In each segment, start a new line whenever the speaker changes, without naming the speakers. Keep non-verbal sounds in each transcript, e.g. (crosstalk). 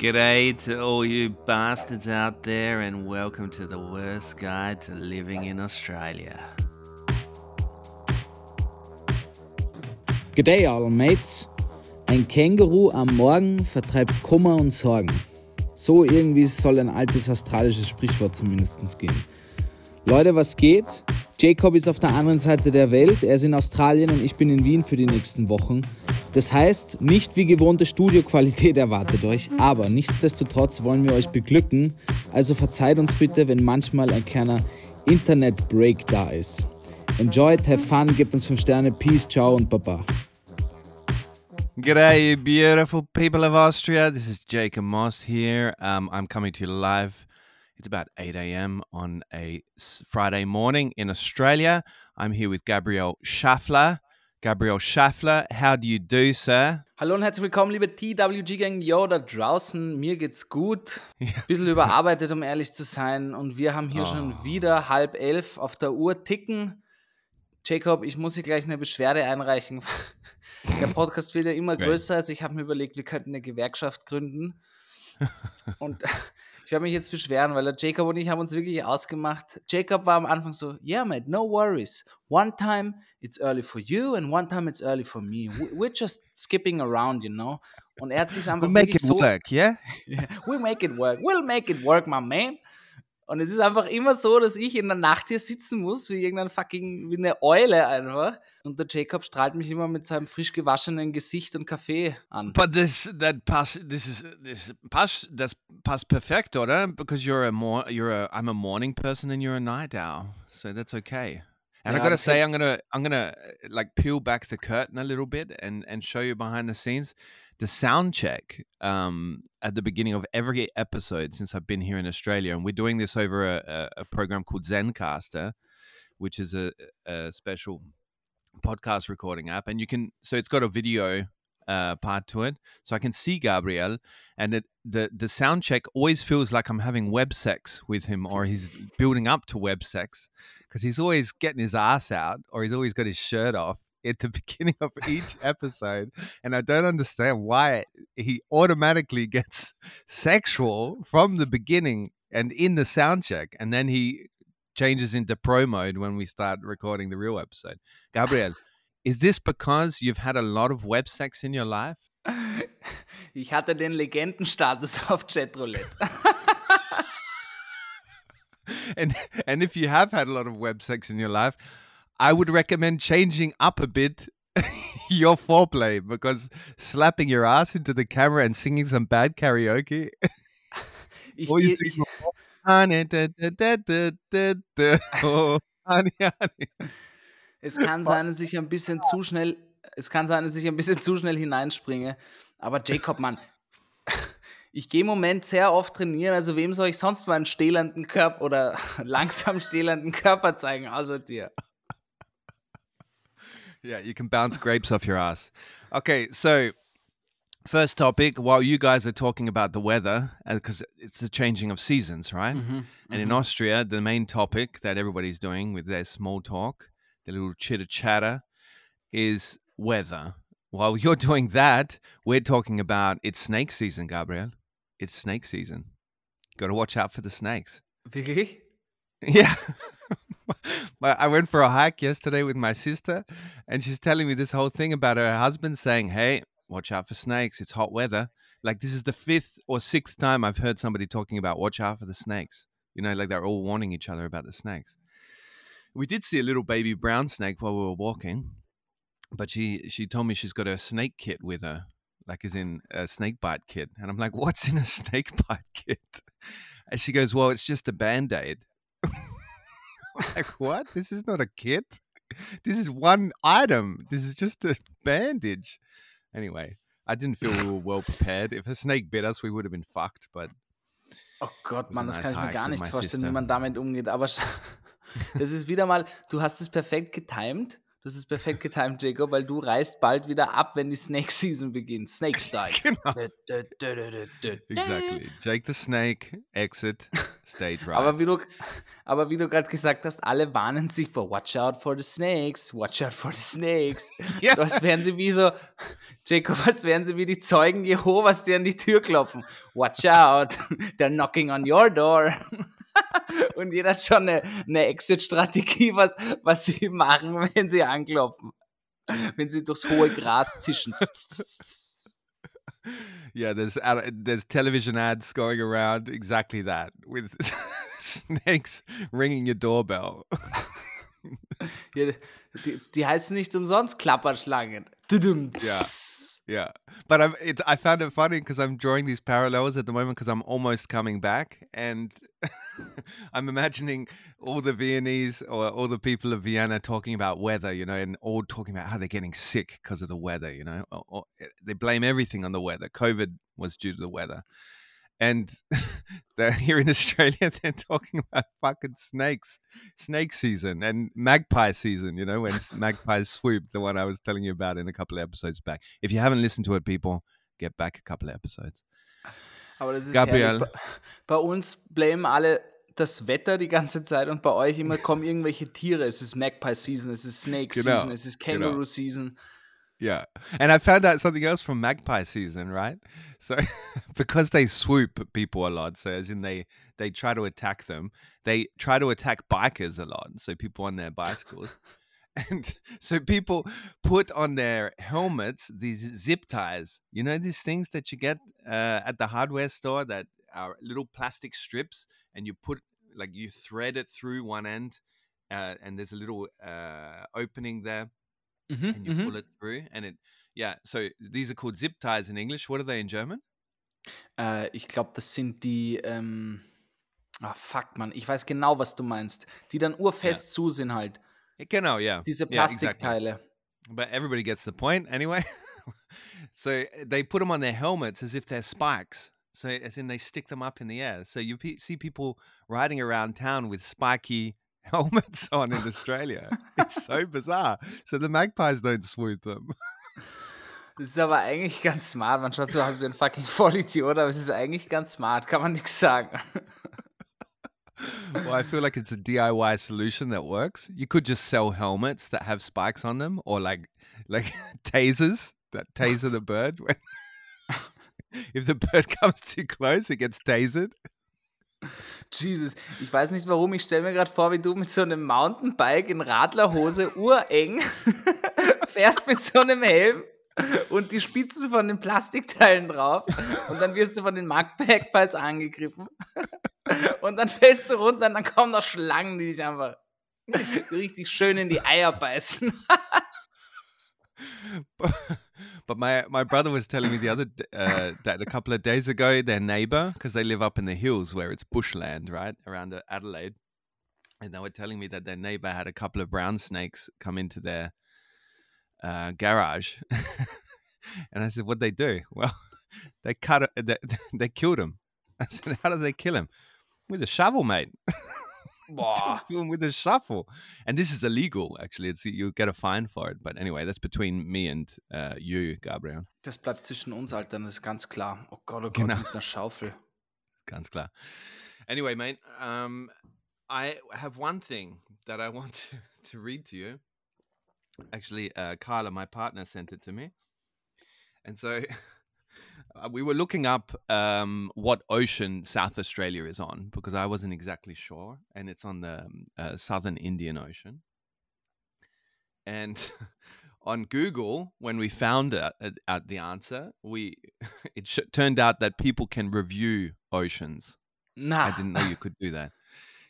G'day to all you bastards out there, and welcome to the worst guide to living in Australia.
G'day all mates. Ein Känguru am Morgen vertreibt Kummer und Sorgen. So irgendwie soll ein altes australisches Sprichwort zumindest gehen. Leute, was geht? Jacob ist auf der anderen Seite der Welt, er ist in Australien und ich bin in Wien für die nächsten Wochen. Das heißt, nicht wie gewohnte Studioqualität erwartet euch, aber nichtsdestotrotz wollen wir euch beglücken, also verzeiht uns bitte, wenn manchmal ein kleiner Internet-Break da ist. Enjoyed, have fun, gebt uns 5 Sterne, Peace, ciao und Baba.
G'day, you beautiful people of Austria. This is Jacob Moss here. Um, I'm coming to you live. It's about 8 a.m. on a Friday morning in Australia. I'm here with Gabriel Schaffler. Gabriel Schaffler, how do you do, sir?
Hallo und herzlich willkommen, liebe TWG-Gang. Yo, da draußen, mir geht's gut. Ja. Bisschen überarbeitet, um ehrlich zu sein. Und wir haben hier oh. schon wieder halb elf auf der Uhr ticken. Jacob, ich muss hier gleich eine Beschwerde einreichen. (laughs) Der Podcast wird ja immer größer. Also ich habe mir überlegt, wir könnten eine Gewerkschaft gründen. (laughs) Und ich werde mich jetzt beschweren, weil der Jacob und ich haben uns wirklich ausgemacht. Jacob war am Anfang so, yeah, mate, no worries. One time it's early for you and one time it's early for me. We're just skipping around, you know. Und er hat sich einfach
we'll make it
so,
work, yeah? (laughs)
yeah? We'll make it work. We'll make it work, my man. Und es ist einfach immer so, dass ich in der Nacht hier sitzen muss, wie irgendein fucking, wie eine Eule einfach. Und der Jacob strahlt mich immer mit seinem frisch gewaschenen Gesicht und Kaffee an.
But this, that pass, this is, this pass, das passt perfekt, oder? Because you're a more, you're a, I'm a morning person and you're a night owl. So that's okay. And yeah, I gotta say, I'm gonna, I'm gonna like peel back the curtain a little bit and, and show you behind the scenes. The sound check um, at the beginning of every episode since I've been here in Australia, and we're doing this over a, a program called Zencaster, which is a, a, special podcast recording app, and you can so it's got a video uh, part to it, so I can see Gabriel, and it, the the sound check always feels like I'm having web sex with him, or he's building up to web sex because he's always getting his ass out, or he's always got his shirt off at the (laughs) beginning of each episode, and I don't understand why he automatically gets (laughs) sexual from the beginning and in the sound check, and then he changes into pro mode when we start recording the real episode. Gabriel, (laughs) is this because you've had a lot of web sex in your life?
Ich hatte den Legendenstatus auf Chatroulette.
and and if you have had a lot of web sex in your life, I would recommend changing up a bit (laughs) your foreplay because slapping your ass into the camera and singing some bad karaoke.
ich, or you sing,
oh.
Es kann sein, dass ich ein bisschen zu schnell, es kann sein, dass ich ein bisschen zu schnell hineinspringe. Aber Jacob, Mann, ich gehe im Moment sehr oft trainieren. Also wem soll ich sonst mal einen stählenden Körper oder (laughs) langsam stählenden Körper zeigen, außer dir?
Yeah, you can bounce grapes off your ass. Okay, so first topic while you guys are talking about the weather because uh, it's the changing of seasons right? Mm-hmm, and mm-hmm. in austria the main topic that everybody's doing with their small talk their little chitter chatter is weather. While you're (laughs) doing that we're talking about it's snake season gabriel. It's snake season. Got to watch out for the snakes.
Really (laughs)
yeah I went for a hike yesterday with my sister, and she's telling me this whole thing about her husband saying, "Hey, watch out for snakes. It's hot weather." Like this is the fifth or sixth time I've heard somebody talking about watch out for the snakes. You know, like they're all warning each other about the snakes. We did see a little baby brown snake while we were walking, but she she told me she's got a snake kit with her, like as in a snake bite kit. And I'm like, what's in a (laughs) snake bite kit? And she goes, well, it's just a band aid. (laughs) (laughs) like, what? This is not a kit. This is one item. This is just a bandage. Anyway, I didn't feel we (laughs) were well prepared. If a snake bit us, we would have been fucked, but.
Oh Gott, Mann, das kann ich mir gar nicht vorstellen, sister. wie man damit umgeht. Aber (laughs) das ist wieder mal, du hast es perfekt getimed. Das ist perfekt getimt, Jacob, weil du reist bald wieder ab, wenn die Snake Season beginnt. Snake (laughs) Style. genau.
exactly. Jake the Snake, exit, stage right.
Aber wie du, aber wie du gerade gesagt hast, alle warnen sich vor Watch out for the snakes, watch out for the snakes. (laughs) ja. So als wären sie wie so, Jacob, als wären sie wie die Zeugen Jehovas, die an die Tür klopfen. Watch out, (laughs) they're knocking on your door. (laughs) Und jeder hat schon eine, eine Exit-Strategie, was, was sie machen, (laughs) wenn sie anklopfen. Wenn sie durchs hohe Gras zischen. (laughs)
yeah, there's there's television ads going around exactly that with snakes ringing your doorbell.
ja, die, die heißen nicht umsonst Klapperschlangen.
Ja. Yeah, but I'm, it's, I found it funny because I'm drawing these parallels at the moment because I'm almost coming back, and (laughs) I'm imagining all the Viennese or all the people of Vienna talking about weather, you know, and all talking about how they're getting sick because of the weather, you know. Or, or, eh, they blame everything on the weather. COVID was due to the weather, and (laughs) here in Australia. (laughs) They're talking about fucking snakes, snake season, and magpie season. You know when magpies swoop, the one I was telling you about in a couple of episodes back. If you haven't listened to it, people, get back a couple of episodes.
Aber das ist Gabriel. Bei uns blamen alle das Wetter die ganze Zeit und bei euch immer kommen irgendwelche Tiere. Es ist Magpie Season, es ist Snake genau. Season, es ist Kangaroo genau. Season.
Yeah. And I found out something else from magpie season, right? So (laughs) because they swoop people a lot, so as in they they try to attack them, they try to attack bikers a lot. So people on their bicycles. (laughs) and so people put on their helmets these zip ties. You know these things that you get uh, at the hardware store that are little plastic strips and you put like you thread it through one end uh, and there's a little uh, opening there mm-hmm, and you mm-hmm. pull it through and it yeah so these are called zip ties in english. What are they in german?
Uh, ich glaube das sind die ähm, ah fuck man ich weiß genau was du meinst. Die dann urfest yeah. zu sind halt.
Genau ja.
Diese Plastikteile
yeah, exactly. but everybody gets the point anyway. (laughs) So they put them on their helmets as if they're spikes. So as in they stick them up in the air. So you see people riding around town with spiky (laughs) helmets on in Australia. It's so bizarre. So the magpies don't swoop them.
Das ist aber eigentlich ganz smart. Man schaut so aus wie ein fucking (laughs) Vollidiot, aber es ist eigentlich ganz smart. Kann man nichts sagen. (laughs)
well, I feel like it's a DIY solution that works. You could just sell helmets that have spikes on them, or like like tasers that taser the bird. When if the bird comes too close, it gets tasered.
Jesus, ich weiß nicht warum, ich stelle mir gerade vor, wie du mit so einem Mountainbike in Radlerhose ureng (laughs) fährst mit so einem Helm und die Spitzen von den Plastikteilen drauf und dann wirst du von den Magpies angegriffen (laughs) und dann fällst du runter und dann kommen noch Schlangen, die dich einfach (laughs) richtig schön in die Eier beißen. (laughs)
But my my brother was telling me the other uh, that a couple of days ago, their neighbor, because they live up in the hills where it's bushland, right around Adelaide, and they were telling me that their neighbor had a couple of brown snakes come into their uh, garage, (laughs) and I said, "What they do?" (laughs) Well, they cut. They, they killed him. I said, "How did they kill him?" With a shovel, mate. Doing with a shuffle. And this is illegal, actually. It's, you get a fine for it. But anyway, that's between me and uh, you, Gabriel.
Das bleibt zwischen uns, Alter. Das ist ganz klar. Oh Gott, oh Gott, genau. mit einer Schaufel. (laughs)
Ganz klar. Anyway, mate, um, I have one thing that I want to, to read to you. Actually, uh, Carla, my partner, sent it to me. And so (laughs) we were looking up um, what ocean South Australia is on because I wasn't exactly sure, and it's on the um, uh, Southern Indian Ocean. And (laughs) on Google, when we found out, out the answer, we (laughs) it sh- turned out that people can review oceans.
Nah.
I didn't know you could do that.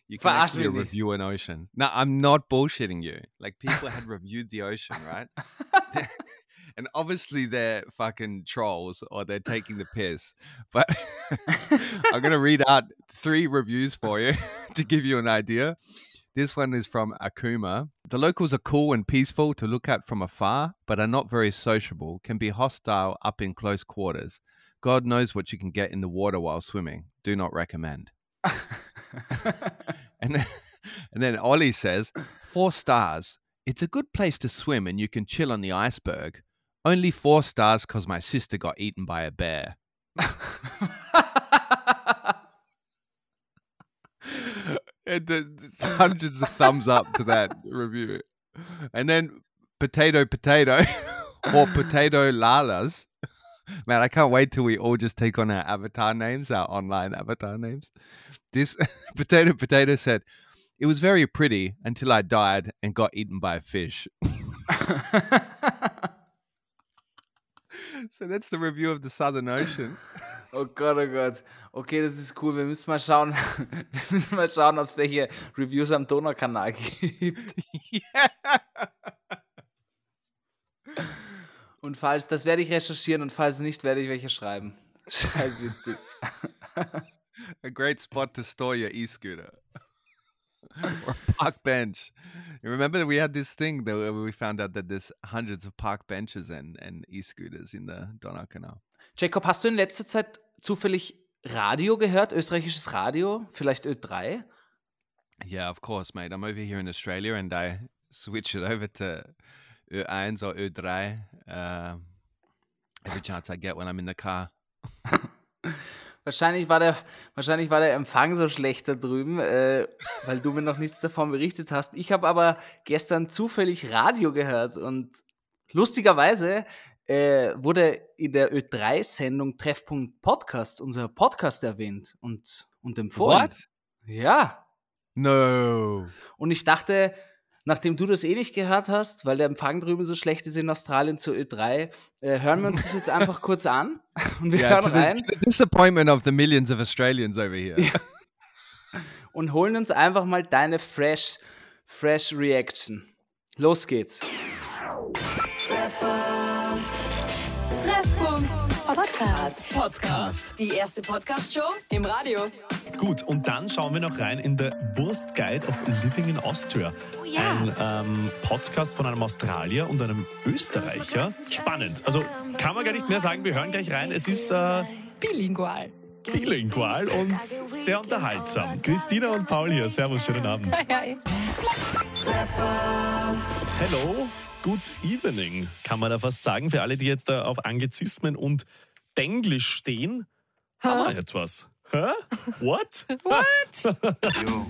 You (laughs) can actually review an ocean. No, I'm not bullshitting you. Like people had reviewed the ocean, right? (laughs) and obviously they're fucking trolls or they're taking the piss. But (laughs) I'm gonna read out three reviews for you (laughs) to give you an idea. This one is from Akuma. The locals are cool and peaceful to look at from afar, but are not very sociable, can be hostile up in close quarters. God knows what you can get in the water while swimming. Do not recommend. and then, and then Ollie says, four stars. It's a good place to swim and you can chill on the iceberg. Only four stars because my sister got eaten by a bear. (laughs) hundreds of thumbs up to that review. And then potato potato (laughs) or potato lalas. Man, I can't wait till we all just take on our avatar names, our online avatar names. This (laughs) potato potato said, "It was very pretty until I died and got eaten by a fish." (laughs) so that's the review of the Southern Ocean. (laughs)
Oh Gott, oh Gott. Okay, das ist cool. Wir müssen mal schauen, (laughs) wir müssen mal schauen, ob es welche Reviews am Donaukanal gibt. Yeah. Und falls, das werde ich recherchieren und falls nicht, werde ich welche schreiben. Scheiß witzig.
A great spot to store your e-scooter. Or (laughs) park bench. You remember we had this thing that we found out that there's hundreds of park benches and, and e-scooters in the Donaukanal.
Jacob, hast du in letzter Zeit zufällig Radio gehört? Österreichisches Radio? Vielleicht Ö3?
Yeah, of course, mate. I'm over here in Australia and I switch it over to Ö1 or Ö3 uh, every (laughs) chance I get when I'm in the car. (laughs)
Wahrscheinlich war, der, wahrscheinlich war der Empfang so schlecht da drüben, äh, weil du mir noch nichts davon berichtet hast. Ich habe aber gestern zufällig Radio gehört und lustigerweise äh, wurde in der Ö3-Sendung Treffpunkt Podcast unser Podcast erwähnt und, und empfohlen. What? Ja.
No.
Und ich dachte, nachdem du das eh nicht gehört hast, weil der Empfang drüben so schlecht ist in Australien zur Ö3, äh, hören wir uns das jetzt einfach (laughs) kurz an und wir yeah, hören rein. The,
the disappointment of the millions of Australians over here.
und holen uns einfach mal deine fresh, fresh Reaction. Los geht's.
Podcast. Podcast. Die erste Podcast-Show im Radio.
Gut, und dann schauen wir noch rein in der Wurst Guide of Living in Austria. Oh, ja. Ein ähm, Podcast von einem Australier und einem Österreicher. Spannend. Also kann man gar nicht mehr sagen, wir hören gleich rein. Es ist äh,
bilingual.
Bilingual und sehr unterhaltsam. Christina und Paul hier. Servus, schönen Abend. Hi, Hello. Good evening, kann man da fast sagen, für alle, die jetzt da auf Anglizismen und Denglisch stehen. Huh? Haben wir jetzt was? Hä? What? (laughs)
What?
jo,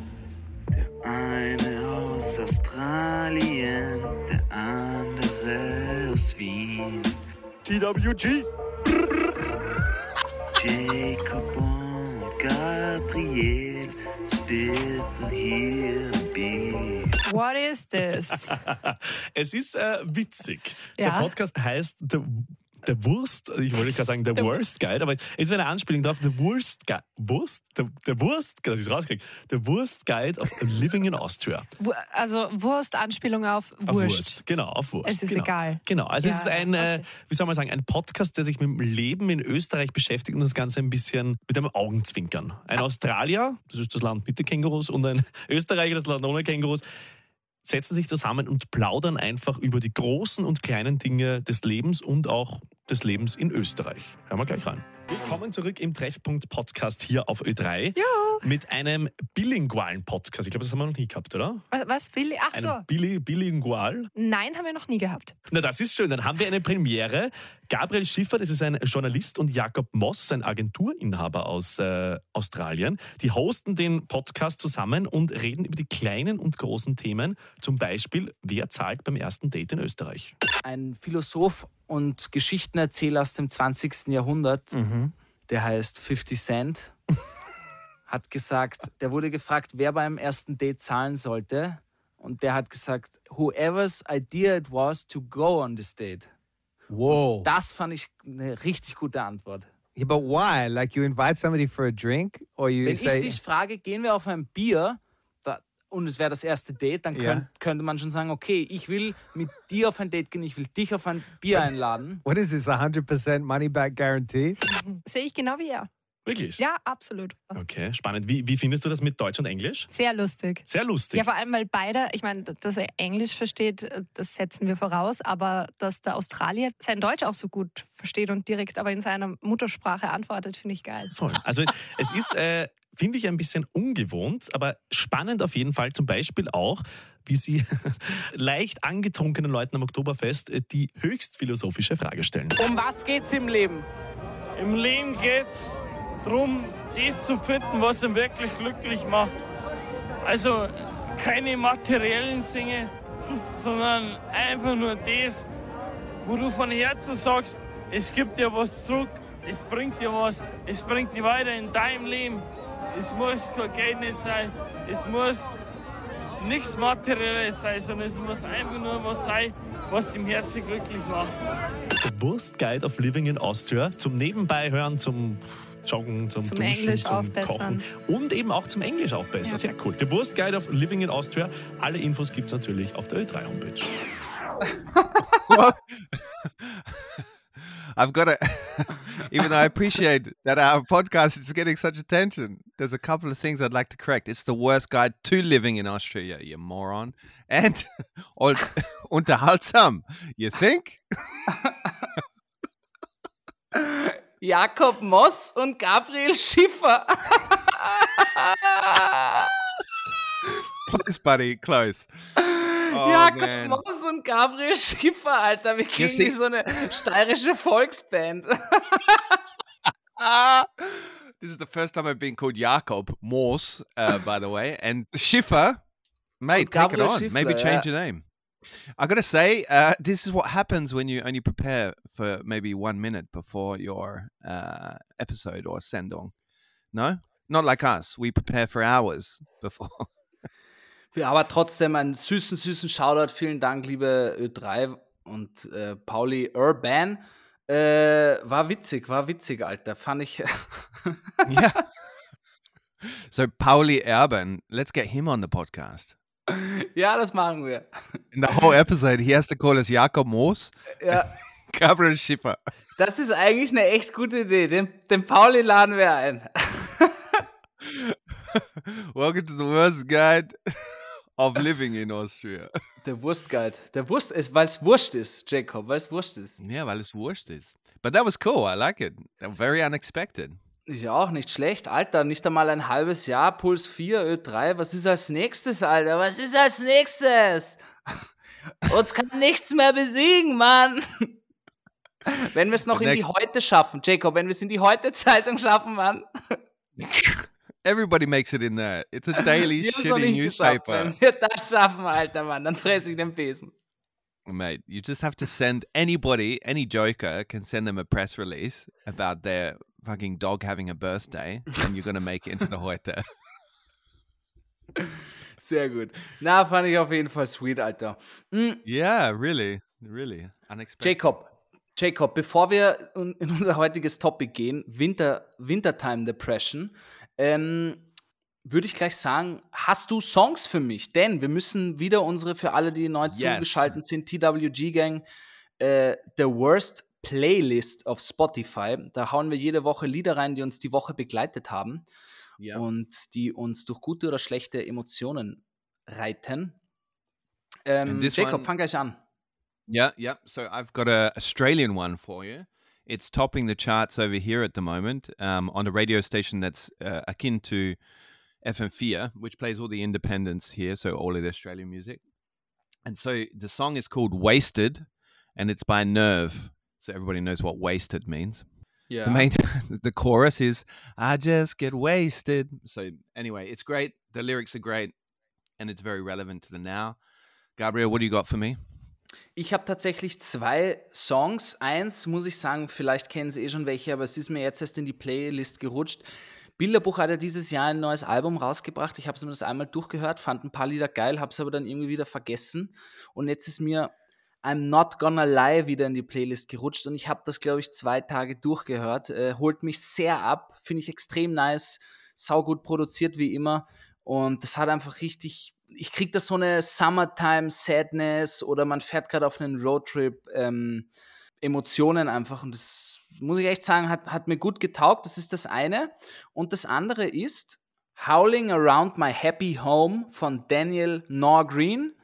der eine aus Australien, der andere aus Wien.
TWG.
Jacob und Gabriel spitten hier im Bier.
What is this? (laughs)
es ist äh, witzig. Ja. Der Podcast heißt The der Wurst, ich wollte gerade sagen, der Worst Guide, aber es ist eine Anspielung darauf, der Wurst Guide, Wurst? Der, der Wurst, das ist rausgekriegt, der Wurst Guide of Living in Austria.
Also Wurst, Anspielung auf Wurst. Auf Wurst,
genau, auf Wurst.
Es ist
genau.
egal.
Genau, also ja, es ist ein, äh, okay. wie soll man sagen, ein Podcast, der sich mit dem Leben in Österreich beschäftigt und das Ganze ein bisschen mit einem Augenzwinkern. Ein ah. Australier, das ist das Land mit den Kängurus, und ein (laughs) Österreicher, das Land ohne Kängurus, setzen sich zusammen und plaudern einfach über die großen und kleinen Dinge des Lebens und auch des Lebens in Österreich. Hören wir gleich rein. Willkommen zurück im Treffpunkt Podcast hier auf Ö3
ja.
mit einem bilingualen Podcast. Ich glaube, das haben wir noch nie gehabt, oder?
Was? was Billi Ach so.
Billi bilingual?
Nein, haben wir noch nie gehabt.
Na, das ist schön. Dann haben wir eine Premiere. Gabriel Schiffer, das ist ein Journalist, und Jakob Moss, ein Agenturinhaber aus äh, Australien. Die hosten den Podcast zusammen und reden über die kleinen und großen Themen. Zum Beispiel, wer zahlt beim ersten Date in Österreich?
Ein Philosoph und Geschichtenerzähler aus dem 20. Jahrhundert, mhm. der heißt 50 Cent, (laughs) hat gesagt, der wurde gefragt, wer beim ersten Date zahlen sollte. Und der hat gesagt, whoever's idea it was to go on this date.
Wow.
Das fand ich eine richtig gute Antwort.
Yeah, but why? Like you invite somebody for a drink or you
Wenn
say...
ich dich frage, gehen wir auf ein Bier, und es wäre das erste Date, dann könnt, yeah. könnte man schon sagen, okay, ich will mit dir auf ein Date gehen, ich will dich auf ein Bier einladen.
What is this, 100% money back guarantee?
Sehe ich genau wie er.
Wirklich?
Ja, absolut.
Okay, spannend. Wie, wie findest du das mit Deutsch und Englisch?
Sehr lustig.
Sehr lustig.
Ja, vor allem, weil beide, ich meine, dass er Englisch versteht, das setzen wir voraus, aber dass der Australier sein Deutsch auch so gut versteht und direkt aber in seiner Muttersprache antwortet, finde ich geil.
Voll. Also es ist, äh, finde ich, ein bisschen ungewohnt, aber spannend auf jeden Fall zum Beispiel auch, wie sie (laughs) leicht angetrunkenen Leuten am Oktoberfest äh, die höchst philosophische Frage stellen.
Um was geht's im Leben? Im Leben geht's darum, das zu finden, was ihn wirklich glücklich macht. Also keine materiellen Dinge, sondern einfach nur das, wo du von Herzen sagst, es gibt dir was zurück, es bringt dir was, es bringt dich weiter in deinem Leben. Es muss kein Geld nicht sein, es muss nichts Materielles sein, sondern es muss einfach nur was sein, was im Herzen glücklich macht.
Wurst Guide of Living in Austria zum Nebenbei hören, zum Joggen, zum,
Zum
Duschen,
Englisch
zum
aufbessern.
Kochen und eben auch zum Englisch aufbessern.
Ja.
Sehr cool. Der Wurst Guide of Living in Austria. Alle Infos gibt es natürlich auf der Ö3 Homepage.
What? (laughs) I've got to, (laughs) even though I appreciate that our podcast is getting such attention, there's a couple of things I'd like to correct. It's the worst guide to living in Austria, you moron. And (laughs) und, unterhaltsam, you think?
Jakob Moss und Gabriel Schiffer.
Close, buddy, close. Oh,
Jakob
man.
Moss und Gabriel Schiffer, Alter. Wir klingen
see-
wie so eine steirische Volksband. (laughs)
This is the first time I've been called Jakob Morse, uh, by the way. And Schiffer, mate, take it on. Maybe
Schiffler,
change
yeah.
your name. I gotta say, uh, this is what happens when you only prepare for maybe one minute before your uh, episode or sendong. No, not like us. We prepare for hours (laughs) before.
Aber trotzdem einen süßen, süßen Shoutout. Vielen Dank, liebe Ö3 und äh, Pauli Urban. Äh, war witzig, war witzig, Alter. Fand ich.
yeah. (laughs) So Pauli Erben, let's get him on the podcast.
Ja, das machen wir.
In the whole episode, he has to call us Jakob Morse,
Ja, (laughs)
Gabriel Schiffer.
das ist eigentlich eine echt gute Idee. Den, den Pauli laden wir ein. (laughs)
Welcome to the worst guide of living in Austria.
Der Wurstguide. Der Wurst ist, weil es Wurst ist, Jacob, weil es Wurst ist.
Yeah, weil es wurscht ist. But that was cool. I like it. Very unexpected.
Ja auch nicht schlecht, Alter. Nicht einmal ein halbes Jahr, Puls 4, Ö3. Was ist als nächstes, Alter? Was ist als nächstes? (laughs) Uns kann nichts mehr besiegen, Mann. (laughs) Wenn wir es noch
The
in die Heute schaffen, Jacob, wenn wir es in die Heute-Zeitung schaffen, Mann. (laughs)
Everybody makes it in there. It's a daily shitty newspaper.
Wenn wir das schaffen, Alter, Mann, dann fresse ich den Besen.
Mate, you just have to send anybody, any joker can send them a press release about their fucking dog having a birthday and you're to make it into the Heute. (laughs)
Sehr gut. Na, fand ich auf jeden Fall sweet, Alter. Mm,
yeah, really. Really. Unexpected.
Jacob, Jacob, bevor wir in in unser heutiges Topic gehen, Winter, Wintertime Depression, ähm, würde ich gleich sagen, hast du Songs für mich? Denn wir müssen wieder unsere, für alle, die neu
Yes.
zugeschaltet sind, TWG Gang, äh, The Worst Playlist auf Spotify. Da hauen wir jede Woche Lieder rein, die uns die Woche begleitet haben
Yeah.
und die uns durch gute oder schlechte Emotionen reiten. Ähm,
And this
Jacob,
one-
fang gleich an.
Yeah, yeah. So I've got a Australian one for you. It's topping the charts over here at the moment um, on a radio station that's uh, akin to FM4, which plays all the independents here, so all of the Australian music. And so the song is called Wasted, and it's by Nerve. So everybody knows what wasted means.
Ja.
The main, (laughs) the chorus is "I just get wasted." So anyway, it's great. The lyrics are great, and it's very relevant to the now. Gabriel, what do you got for me?
Ich habe tatsächlich zwei Songs. Eins muss ich sagen, vielleicht kennen Sie eh schon welche, aber es ist mir jetzt erst in die Playlist gerutscht. Bilderbuch hat ja dieses Jahr ein neues Album rausgebracht. Ich habe es mir das einmal durchgehört, fand ein paar Lieder geil, habe es aber dann irgendwie wieder vergessen. Und jetzt ist mir I'm Not Gonna Lie wieder in die Playlist gerutscht und ich habe das, glaube ich, zwei Tage durchgehört. Äh, holt mich sehr ab, finde ich extrem nice, saugut produziert wie immer. Und das hat einfach richtig, ich kriege da so eine Summertime Sadness oder man fährt gerade auf einen Roadtrip, ähm, Emotionen einfach und das muss ich echt sagen, hat, hat mir gut getaugt. Das ist das eine. Und das andere ist Howling Around My Happy Home von Daniel Norgreen.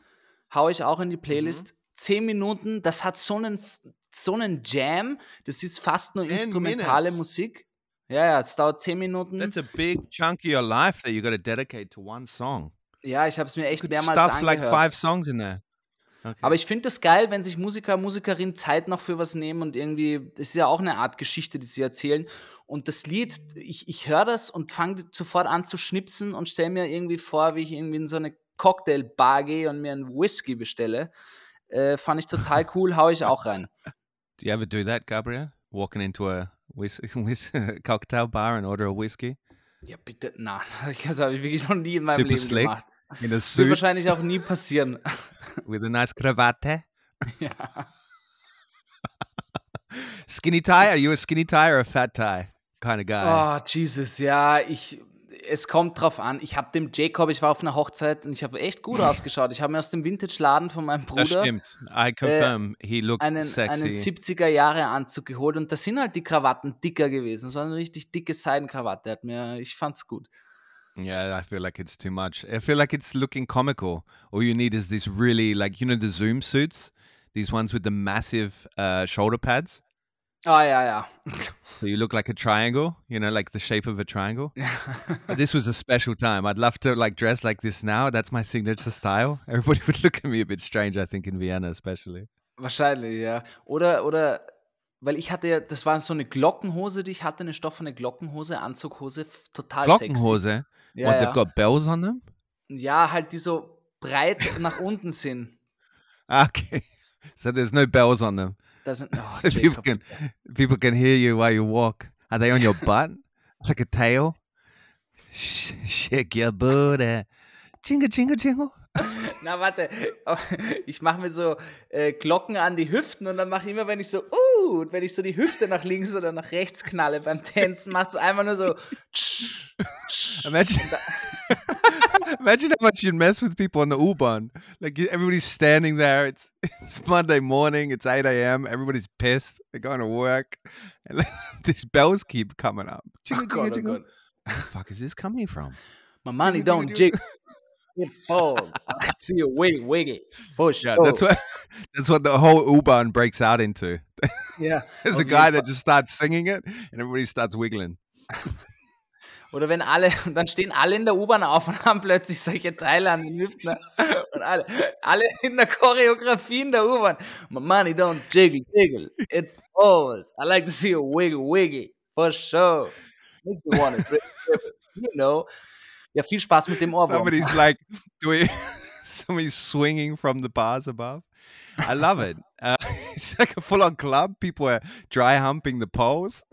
Hau ich auch in die Playlist.
Mhm.
Zehn Minuten, das hat so einen, so einen Jam. Das ist fast nur instrumentale
minutes.
Musik. Ja, ja, es dauert zehn Minuten.
That's a big chunk of your life that you got to dedicate to one song.
ja, ich habe es mir echt
Could
mehrmals
stuff
angehört.
like five songs in there. Okay.
Aber ich finde das geil, wenn sich Musiker, Musikerinnen Zeit noch für was nehmen und irgendwie, das ist ja auch eine Art Geschichte, die sie erzählen. Und das Lied, ich, ich höre das und fange sofort an zu schnipsen und stelle mir irgendwie vor, wie ich irgendwie in so eine Cocktailbar gehe und mir einen Whisky bestelle. Äh, fand ich total cool, hau ich auch rein.
Do you ever do that, Gabriel? Walking into a whis- (laughs) whis- cocktail bar and order a whiskey
Ja, bitte, na, (laughs) das habe ich wirklich noch nie in meinem
Super
Leben
slick.
gemacht.
in a
Wird
suit
wahrscheinlich auch nie passieren. (laughs)
with a nice cravat?
ja.
Skinny tie? Are you a skinny tie or a fat tie kind of guy?
Oh, Jesus, ja, ich. Es kommt drauf an. Ich habe dem Jacob, ich war auf einer Hochzeit und ich habe echt gut (laughs) ausgeschaut. Ich habe mir aus dem Vintage-Laden von meinem
das
Bruder
stimmt. I confirm. he looked
einen,
sexy.
einen 70er-Jahre-Anzug geholt und da sind halt die Krawatten dicker gewesen. Es war eine richtig dicke Seidenkrawatte. Hat mir, ich fand's gut.
Yeah, I feel like it's too much. I feel like it's looking comical. All you need is this really, like, you know, the Zoom suits, these ones with the massive uh, shoulder pads.
Ah, ja, ja.
So you look like a triangle, you know, like the shape of a triangle. (laughs) This was a special time. I'd love to like dress like this now. That's my signature style. (laughs) Everybody would look at me a bit strange, I think, in Vienna especially.
Wahrscheinlich, ja. Oder, oder, weil ich hatte ja, das war so eine Glockenhose, die ich hatte, eine stoffene Glockenhose, Anzughose, total sexy.
Glockenhose.
Ja,
what,
ja.
they've got bells on them?
ja, halt die so breit nach unten sind. (laughs)
Okay. So there's no bells on them.
Sind, (laughs) oh,
So people can people can hear you while you walk. Are they on your (laughs) butt? Like a tail? Sh- shake your booty. Jingle, jingle, jingle. (laughs)
Na, warte. Ich mache mir so äh, Glocken an die Hüften und dann mache ich immer, wenn ich so, uh, und wenn ich so die Hüfte nach links oder nach rechts knalle beim Tänzen, macht es einfach nur so. tsch, tsch.
Imagine, imagine how much you'd mess with people on the U-Bahn. Like everybody's standing there. It's (laughs) it's Monday morning. It's eight a.m. Everybody's pissed. They're going to work, and (laughs) these bells keep coming up. (laughs)
Oh
Jingle, jingle,
oh
jingle. Where the fuck is this coming from?
My money don't jig. It falls. I see you wiggle, wiggle. For
Yeah,
sure.
that's what that's what the whole U-Bahn breaks out into.
Yeah,
There's
Auf
a guy that just starts singing it, and everybody starts wiggling.
Oder wenn alle, (laughs) dann stehen alle in der U-Bahn auf und haben plötzlich solche Teile an den Hüften. Und alle, alle in der Choreografie in der U-Bahn. My money don't jiggle, jiggle. It falls. I like to see a wiggle, wiggle. For sure. Makes you drip, drip. You know. Ja, viel Spaß mit dem Ohrwurm.
Somebody's like doing, (laughs) somebody's swinging from the bars above. I love it. Uh, (laughs) it's like a full-on club. People are dry humping the poles,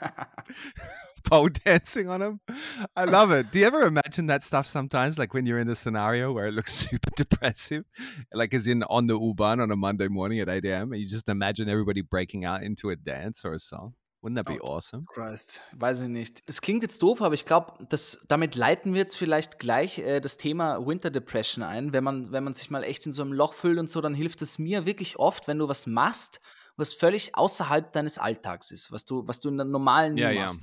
(laughs) pole dancing on them. I love it. Do you ever imagine that stuff sometimes? Like when you're in a scenario where it looks (laughs) super depressive, like as in on the U-Bahn on a Monday morning at 8 a.m., and you just imagine everybody breaking out into a dance or a song. Wouldn't that be awesome?
Christ, weiß ich nicht. Das klingt jetzt doof, aber ich glaube, damit leiten wir jetzt vielleicht gleich äh, das Thema Winter Depression ein. Wenn man, wenn man sich mal echt in so einem Loch fühlt und so, dann hilft es mir wirklich oft, wenn du was machst, was völlig außerhalb deines Alltags ist, was du, was du in der normalen
Ja,
nie
ja.
machst.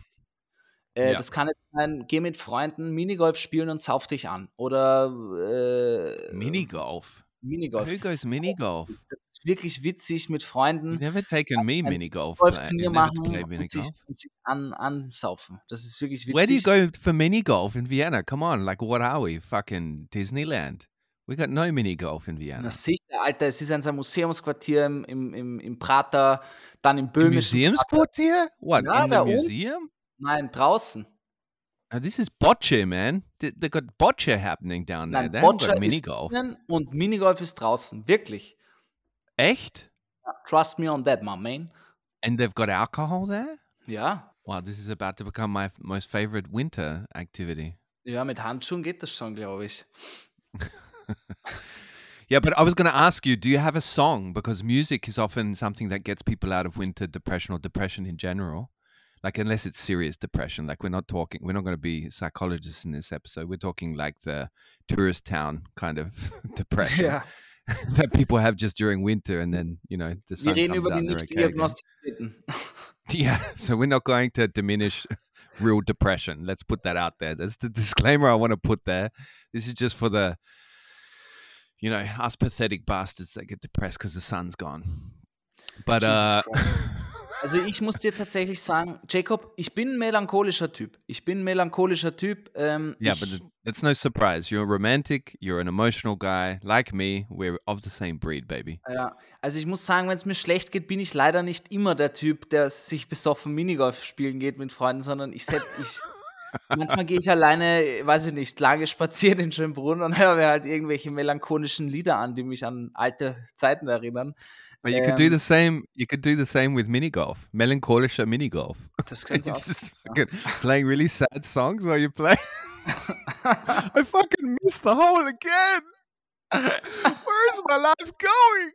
Äh,
Ja.
Das kann jetzt sein, geh mit Freunden Minigolf spielen und sauf dich an. Oder äh,
Minigolf.
Minigolf.
Goes
ist
minigolf?
das ist wirklich witzig mit Freunden.
never taken me minigolf.
Golfturnier machen
play
und sich,
minigolf.
und sich an, ansaufen. Das ist wirklich witzig.
Where do you go for mini golf in Vienna? Come on, like what are we? Fucking Disneyland. We got no mini golf in Vienna.
Na sicher, Alter, es ist ein Museumsquartier im, im, im, im Prater, dann im Böhmischen.
Museumsquartier? What?
Ja,
in the museum?
Nein, draußen.
Oh, this is bocce, man. They, they got bocce happening down there.
Nein,
They haven't
Boccia
got
ist
mini golf.
innen und Minigolf ist draußen. Wirklich.
Echt?
Trust me on that, my man.
And they've got alcohol there?
Ja.
Wow, this is about to become my most favorite winter activity.
Ja, mit Handschuhen geht das schon, glaube ich. (laughs) (laughs)
Yeah, but I was going to ask you, do you have a song? Because music is often something that gets people out of winter depression or depression in general. Like, unless it's serious depression, like we're not talking, we're not going to be psychologists in this episode. We're talking like the tourist town kind of (laughs) depression.
Ja. (laughs)
that people have just during winter, and then you know the sun comes out and they're okay again. Yeah, so we're not going to diminish real depression. Let's put that out there. That's the disclaimer I want to put there. This is just for the, you know, us pathetic bastards that get depressed because the sun's gone. But uh. (laughs)
Also ich muss dir tatsächlich sagen, Jacob, ich bin ein melancholischer Typ. Ich bin ein melancholischer Typ. Ähm,
yeah, but th- that's no surprise. You're a romantic. You're an emotional guy like me. We're of the same breed, baby.
ja, also ich muss sagen, wenn es mir schlecht geht, bin ich leider nicht immer der Typ, der sich besoffen Minigolf spielen geht mit Freunden, sondern ich setz, ich (laughs) manchmal gehe ich alleine, weiß ich nicht, lange spazieren in Schönbrunn und (laughs) höre mir halt irgendwelche melancholischen Lieder an, die mich an alte Zeiten erinnern.
But you could do
Ähm,
the same. You could do the same with mini golf, melancholischer mini golf.
Das (laughs) auch.
It's just fucking playing really sad songs while you play. (laughs) I fucking missed the hole again. Where is my life going?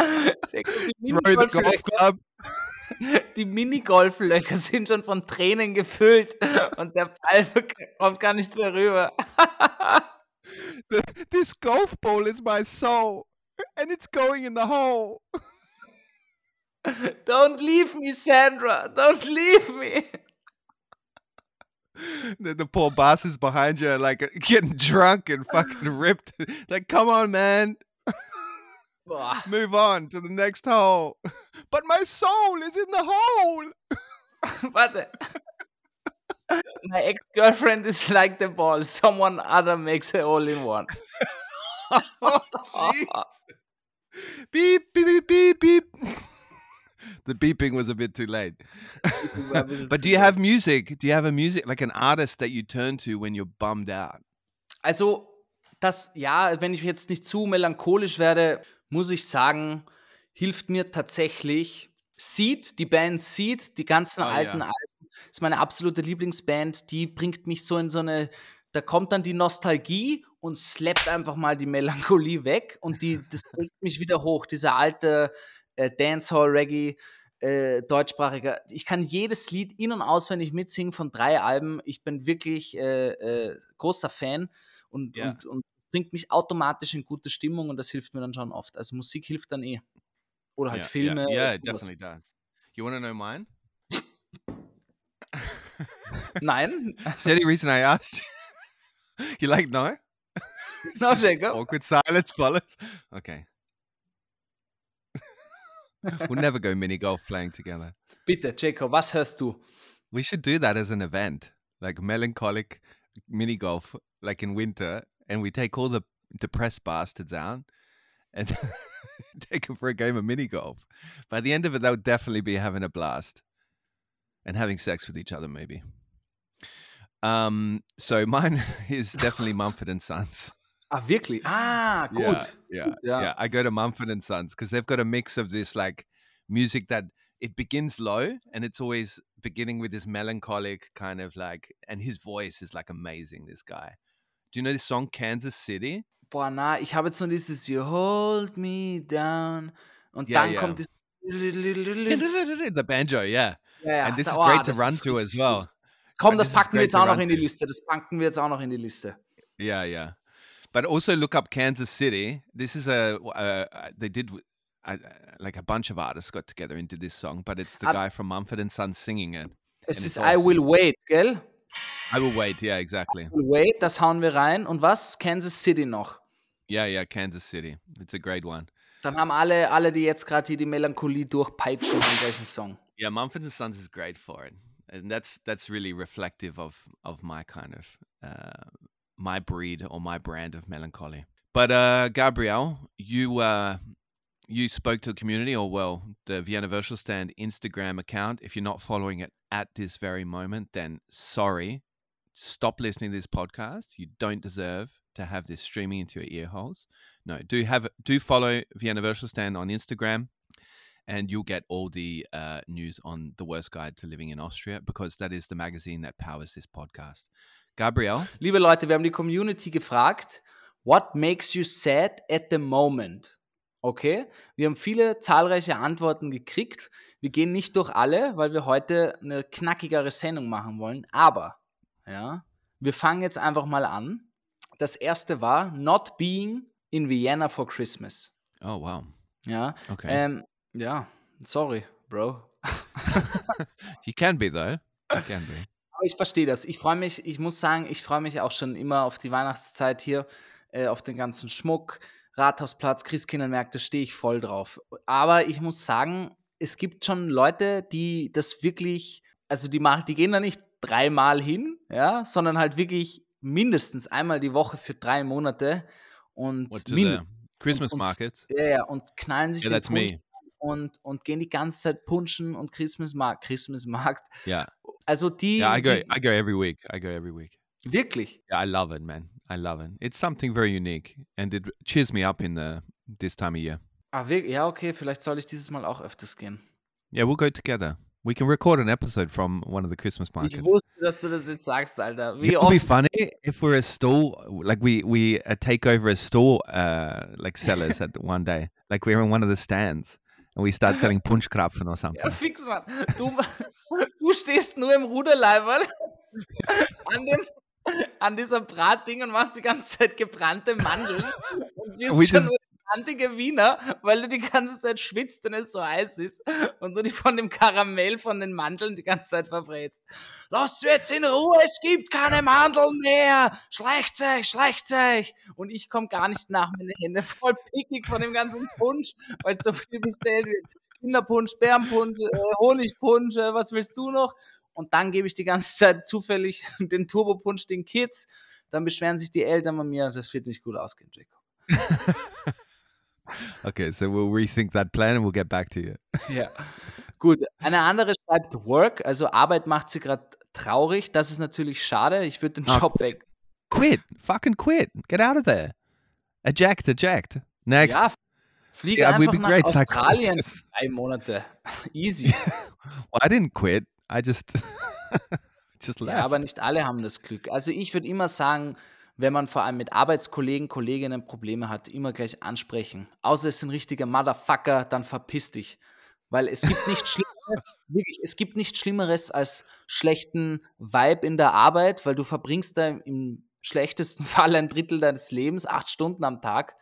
(laughs)
Die Minigolflöcher- sind schon von Tränen gefüllt und der Ball (laughs) kommt gar nicht mehr rüber. (laughs)
This golf ball is my soul, and it's going in the hole.
Don't leave me, Sandra. Don't leave me.
The, the poor bastards behind you are like getting drunk and fucking ripped. Like, come on, man. Move on to the next hole. (laughs) But my soul is in the hole. (laughs)
Warte. (laughs) My ex-girlfriend is like the ball. Someone other makes a hole in one.
Oh, jeez. beep, beep, beep, beep, beep. the beeping was a bit too late. but do you have music? Do you have a music, like an artist that you turn to when you're bummed out?
Also, das, ja, wenn ich jetzt nicht zu melancholisch werde, muss ich sagen, hilft mir tatsächlich Seed, die Band Seed, die ganzen
Ah, ja.
alten Alben, ist meine absolute Lieblingsband. Die bringt mich so in so eine, da kommt dann die Nostalgie und slappt einfach mal die Melancholie weg und die, das bringt mich wieder hoch. Dieser alte äh, Dancehall-Reggae, äh, deutschsprachiger. Ich kann jedes Lied in- und auswendig mitsingen von drei Alben. Ich bin wirklich äh, äh, großer Fan und,
Ja.
und, und bringt mich automatisch in gute Stimmung und das hilft mir dann schon oft. Also Musik hilft dann eh. Oder halt
yeah,
Filme.
Yeah, yeah it definitely does. You want to know mine? (laughs) (laughs)
Nein,
Is any reason I asked you? (laughs) you like no?
no, Jacob.
Awkward silence follows. Okay. we'll never go mini golf playing together.
Bitte, Jacob, was hörst du?
We should do that as an event, like melancholic mini golf, like in winter, and we take all the depressed bastards out and (laughs) take them for a game of mini golf. By the end of it, they'll definitely be having a blast and having sex with each other, maybe. Um, so mine (laughs) is definitely (laughs) Mumford and Sons.
Ah, wirklich? Ah,
Yeah,
gut.
Yeah,
Gut, ja.
yeah. I go to Mumford and Sons because they've got a mix of this like music that it begins low and it's always beginning with this melancholic kind of like, and his voice is like amazing. This guy. Do you know this song Kansas City?
Boah, na, ich habe jetzt nur dieses You hold me down und
Ja,
dann
ja.
kommt dieses (laughs)
the banjo, yeah.
Ja,
and this
da-
is
oh,
great to run to as well.
Komm, das packen wir jetzt auch noch in die. Liste. Das packen wir jetzt auch noch in die Liste.
Yeah, yeah. But also look up Kansas City. This is a uh, they did uh, like a bunch of artists got together and did this song, but it's the guy from Mumford and Sons singing it.
Es ist
it's
I. Will Wait, gell?
I will wait. Yeah, exactly.
I will Wait, das hauen wir rein. Und was? Kansas City noch.
Yeah, yeah, Kansas City. It's a great one.
Dann haben alle, alle die jetzt gerade hier die Melancholie durchpeitschen, einen solchen Song.
Yeah, Mumford and Sons is great for it, and that's that's really reflective of of my kind of uh, my breed or my brand of melancholy. But uh, Gabrielle, you uh, you spoke to the community, or well, the Vienna Virtual Stand Instagram account. If you're not following it at this very moment, then sorry, stop listening to this podcast. You don't deserve to have this streaming into your ear holes. No, do have do follow Vienna Virtual Stand on Instagram and you'll get all the uh, news on the worst guide to living in Austria because that is the magazine that powers this podcast. Gabrielle,
Liebe Leute, wir haben die Community gefragt, what makes you sad at the moment? Okay, wir haben viele zahlreiche Antworten gekriegt. Wir gehen nicht durch alle, weil wir heute eine knackigere Sendung machen wollen. Aber, ja, wir fangen jetzt einfach mal an. Das erste war not being in Vienna for Christmas.
Oh wow.
Ja.
Okay.
Ähm, ja, sorry, Bro. (laughs)
you can be though. You can be.
Aber ich verstehe das. Ich freue mich, ich muss sagen, ich freue mich auch schon immer auf die Weihnachtszeit hier, äh, auf den ganzen Schmuck, Rathausplatz, Christkindlmärkte, stehe ich voll drauf. Aber ich muss sagen, es gibt schon Leute, die das wirklich, also die machen, die gehen da nicht dreimal hin, ja, sondern halt wirklich mindestens einmal die Woche für drei Monate und
Christmas
und-
market?
ja, ja, und knallen sich
Yeah,
den Punsch und, und gehen die ganze Zeit punschen und Christmasmarkt, Christmasmarkt.
Yeah.
Also die,
Yeah, I go I go every week. I go every week.
wirklich.
Yeah, I love it, man. I love it. It's something very unique and it cheers me up in the this time of year.
Ah, ja, okay, vielleicht soll ich dieses Mal auch öfters gehen.
Yeah, we'll go together. We can record an episode from one of the Christmas
Ich
markets.
wusste, dass du das jetzt sagst, Alter. Wie
It would be funny if we're a store, like we we uh, take over a store, uh, like sellers at (laughs) one day, like we're in one of the stands and we start selling Punschkrapfen or (laughs) something.
Ja, fix, Mann. Du, (laughs) du stehst nur im Ruderleiberl an, dem, an dieser Bratding und machst die ganze Zeit gebrannte Mandeln und wirst
We
schon
just-
kantige Wiener, weil du die ganze Zeit schwitzt und es so heiß ist und du dich von dem Karamell von den Mandeln die ganze Zeit verbrätst. Lasst jetzt in Ruhe, es gibt keine Mandeln mehr. Schleicht euch, schleicht euch. Und ich komme gar nicht nach, meine Hände voll pickig von dem ganzen Punsch, weil so viel bestellt wird. Kinderpunsch, Bärenpunsch, äh, Honigpunsch, äh, was willst du noch? Und dann gebe ich die ganze Zeit zufällig (laughs) den Turbopunsch den Kids. Dann beschweren sich die Eltern bei mir, das wird nicht gut ausgehen, Jacob. (laughs)
Okay, so we'll rethink that plan and we'll get back to you.
Ja. Gut, eine andere schreibt Work, also Arbeit macht sie gerade traurig. Das ist natürlich schade. Ich würde den
Ah,
Job weg.
Quit, fucking quit, get out of there. Eject, eject. Next.
Ja, fliege
Yeah,
einfach nach
great
Australien. Drei Monate. (laughs) Easy. (laughs)
Well, I didn't quit. I just (laughs) just left.
Ja, aber nicht alle haben das Glück. Also ich würde immer sagen, wenn man vor allem mit Arbeitskollegen, Kolleginnen Probleme hat, immer gleich ansprechen. Außer es ist ein richtiger Motherfucker, dann verpiss dich. Weil es gibt nichts (laughs) Schlimmeres, wirklich, es gibt nichts Schlimmeres als schlechten Vibe in der Arbeit, weil du verbringst da im schlechtesten (laughs) Fall ein Drittel deines Lebens, acht Stunden am Tag.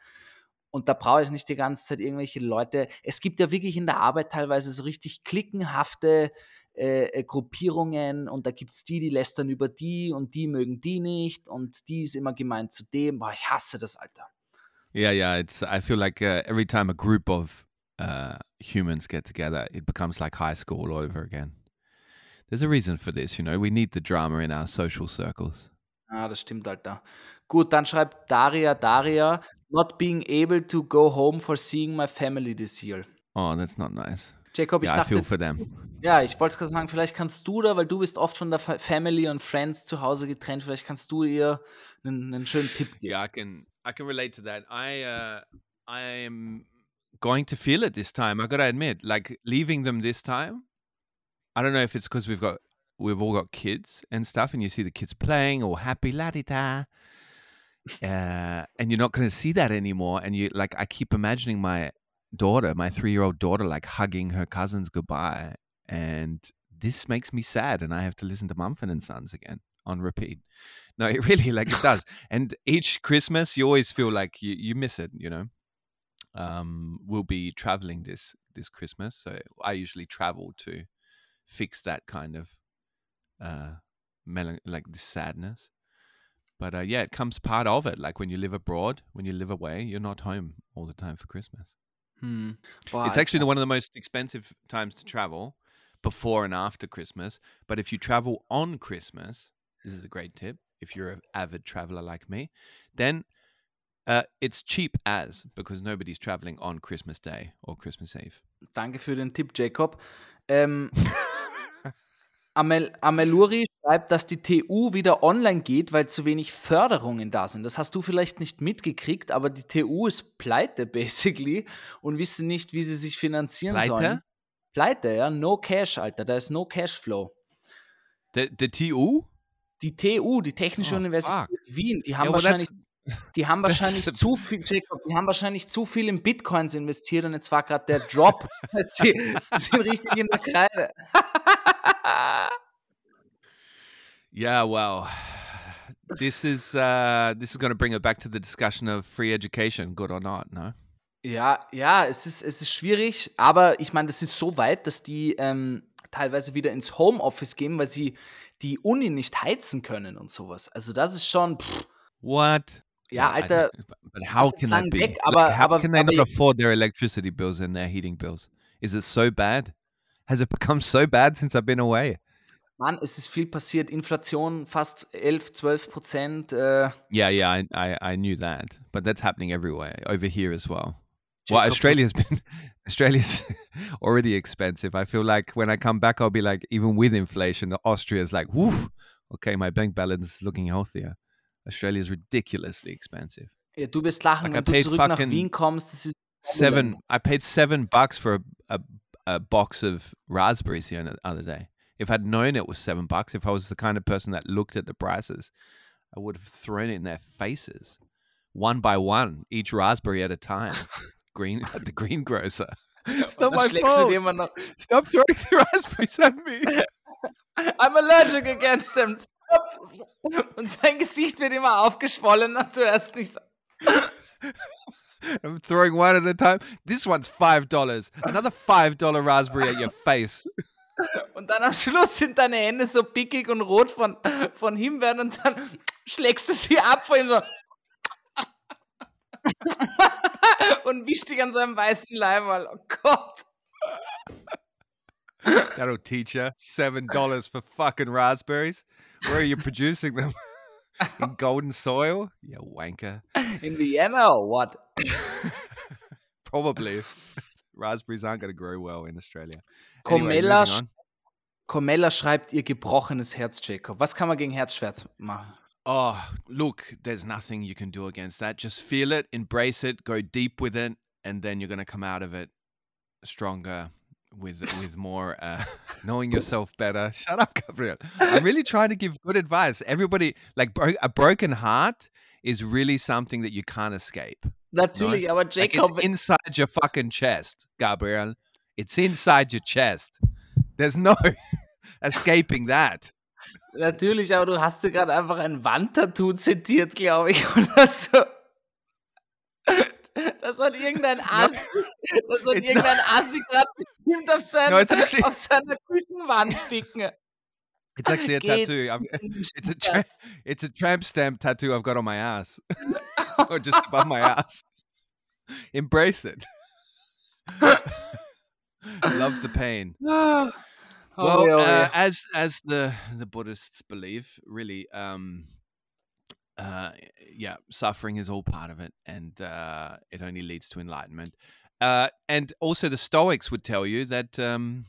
Und da brauche ich nicht die ganze Zeit irgendwelche Leute. Es gibt ja wirklich in der Arbeit teilweise so richtig klickenhafte äh, äh, Gruppierungen und da gibt es die, die lästern über die und die mögen die nicht und die ist immer gemeint zu dem. Boah, ich hasse das, Alter.
Yeah, yeah. It's. I feel like uh, every time a group of uh, humans get together, it becomes like high school all over again. There's a reason for this, you know. We need the drama in our social circles.
Ah, das stimmt, Alter. Gut, dann schreibt Daria, Daria, not being able to go home for seeing my family this year.
Oh, that's not nice.
Jacob, ich
yeah, I feel
dachte,
for them.
ja, ich wollte gerade sagen, vielleicht kannst du da, weil du bist oft von der Family und Friends zu Hause getrennt, vielleicht kannst du ihr einen, einen schönen Tipp geben.
Yeah, I can. I can relate to that. I. Uh, I am going to feel it this time. I got to admit, like leaving them this time. I don't know if it's because we've got we've all got kids and stuff, and you see the kids playing or happy la di da. Uh, and you're not going to see that anymore. And you like, I keep imagining my daughter, my three year old daughter, like hugging her cousins goodbye. And this makes me sad. And I have to listen to Mumford and Sons again on repeat. No, it really like it does. (laughs) And each Christmas, you always feel like you, you miss it, you know. Um, we'll be traveling this this Christmas, so I usually travel to fix that kind of uh, melan- like this sadness. But uh, yeah, it comes part of it. Like when you live abroad, when you live away, you're not home all the time for Christmas.
Hm. Boah,
it's actually the, one of the most expensive times to travel before and after Christmas. But if you travel on Christmas, this is a great tip. If you're an avid traveler like me, then uh, it's cheap as because nobody's traveling on Christmas Day or Christmas Eve.
Danke für den Tipp, Jacob. Ähm, (laughs) Amel, Ameluri schreibt, dass die TU wieder online geht, weil zu wenig Förderungen da sind. Das hast du vielleicht nicht mitgekriegt, aber die TU ist pleite, (laughs) basically, und wissen nicht, wie sie sich finanzieren
Pleite?
sollen. Pleite, ja. No Cash, Alter. Da ist no Cashflow.
The the TU?
Die TU, die Technische
Oh,
Universität
fuck.
Wien, die haben
well,
wahrscheinlich, die haben (laughs) wahrscheinlich zu viel, die haben wahrscheinlich zu viel in Bitcoins investiert und jetzt war gerade der Drop. (laughs) sie sind richtig in der Kreide.
Yeah, well, (sighs) this is uh, this is going to bring it back to the discussion of free education, good or not, no?
Ja, ja, es ist, es ist schwierig, aber ich meine, das ist so weit, dass die ähm, teilweise wieder ins Homeoffice gehen, weil sie die Uni nicht heizen können und sowas. Also das ist schon, pff,
What?
ja, Alter,
but how can that be?
weg, aber-
how
aber-
can they
aber
not afford their electricity bills and their heating bills? Is it so bad? Has it become so bad since I've been away?
Mann, es ist viel passiert. Inflation fast 11, 12 Prozent. Äh,
Yeah, yeah, I, I, I knew that, but that's happening everywhere over here as well. Well, Australia's (laughs) been Australia's (laughs) already expensive. I feel like when I come back, I'll be like, even with inflation, Austria's like, whoo, okay, my bank balance is looking healthier. Australia's ridiculously expensive.
Ja, du wirst lachen,
Like I
wenn du
paid
zurück nach Wien kommst. Das ist
Seven, I paid seven bucks for a, a, a box of raspberries the other- other day. If I'd known it was seven bucks, if I was the kind of person that looked at the prices, I would have thrown it in their faces, one by one, each raspberry at a time. (laughs) Green (laughs) the greengrocer. It's not my
schlägst du dir
fault. Stop throwing the (laughs) raspberries at me.
I'm allergic against them. Stop. Und sein Gesicht wird immer aufgeschwollen und du hörst nicht.
I'm throwing one at a time. This one's five dollars. Another five dollar raspberry at your face.
Und dann am Schluss sind deine Hände so pickig und rot von, von Himbeeren und dann schlägst du sie ab vor ihm so. und wischst dich an seinem weißen Leiberl. Oh Gott.
That'll teach you. Seven dollars for fucking raspberries. Where are you producing them? (laughs) In golden soil? You wanker.
In Vienna or what? (laughs)
Probably. Raspberries aren't going to grow well in Australia. Anyway,
Comella,
moving on.
Comella schreibt ihr gebrochenes Herz, Jacob. Was kann man gegen Herzschmerz machen?
Oh, look, there's nothing you can do against that. Just feel it, embrace it, go deep with it, and then you're going to come out of it stronger with with more uh, (laughs) knowing yourself better. Shut up, Gabriel. I'm really (laughs) trying to give good advice. Everybody, like bro- a broken heart is really something that you can't escape.
Natürlich, aber
Like
Jacob,
it's inside your fucking chest, Gabriel. It's inside your chest. There's no (laughs) escaping that.
natürlich, aber du hast dir gerade einfach ein Wandtattoo zitiert, glaube ich, (laughs) oder so. Das hat irgendein Assi, das hat irgendein Assi gerade bestimmt auf, sein,
No, it's actually-
auf seiner Küchenwand picken.
It's actually a
Geht
tattoo. I'm, it's a tra- it's a tramp stamp tattoo I've got on my ass, (laughs) or just above my ass. Embrace it. Love the pain. (sighs)
Oh,
Well, uh, as as the the Buddhists believe, really, um, uh, yeah, suffering is all part of it, and uh, it only leads to enlightenment. Uh, and also, the Stoics would tell you that um,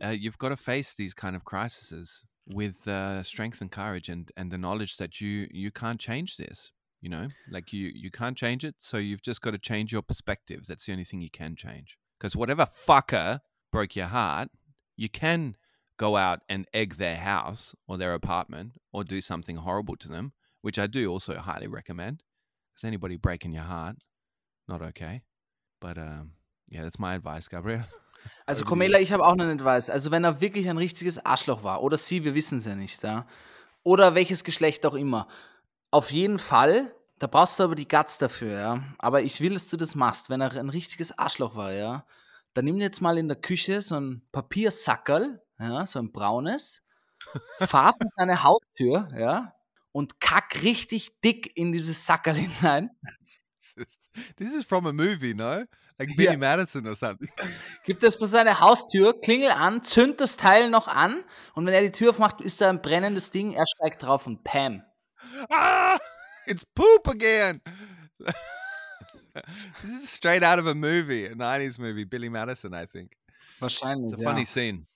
uh, you've got to face these kind of crises with uh, strength and courage, and and the knowledge that you you can't change this. You know, like you you can't change it, so you've just got to change your perspective. That's the only thing you can change. Because whatever fucker broke your heart, you can go out and egg their house or their apartment or do something horrible to them, which I do also highly recommend. Because anybody breaking your heart, not okay. But um, yeah, that's my advice, Gabriel. (laughs)
Also Comela, ich habe auch einen Advice. Also wenn er wirklich ein richtiges Arschloch war, oder sie, wir wissen es ja nicht, ja. Oder welches Geschlecht auch immer. Auf jeden Fall, da brauchst du aber die Guts dafür, ja. Aber ich will, dass du das machst. Wenn er ein richtiges Arschloch war, ja, dann nimm jetzt mal in der Küche so ein Papiersackerl, ja, so ein braunes, (laughs) fahr vor deine Haustür, ja, und kack richtig dick in dieses Sackerl hinein.
this is from a movie, no? Like Billy
Yeah.
Madison or something.
Gib das vor seine Haustür, klingel an, zünd das Teil noch an und wenn er die Tür aufmacht, ist da ein brennendes Ding, er steigt drauf und Pam.
ah, it's poop again. (laughs) this is straight out of a movie, a 90s movie, Billy Madison, I think.
Wahrscheinlich.
It's a
ja.
funny scene.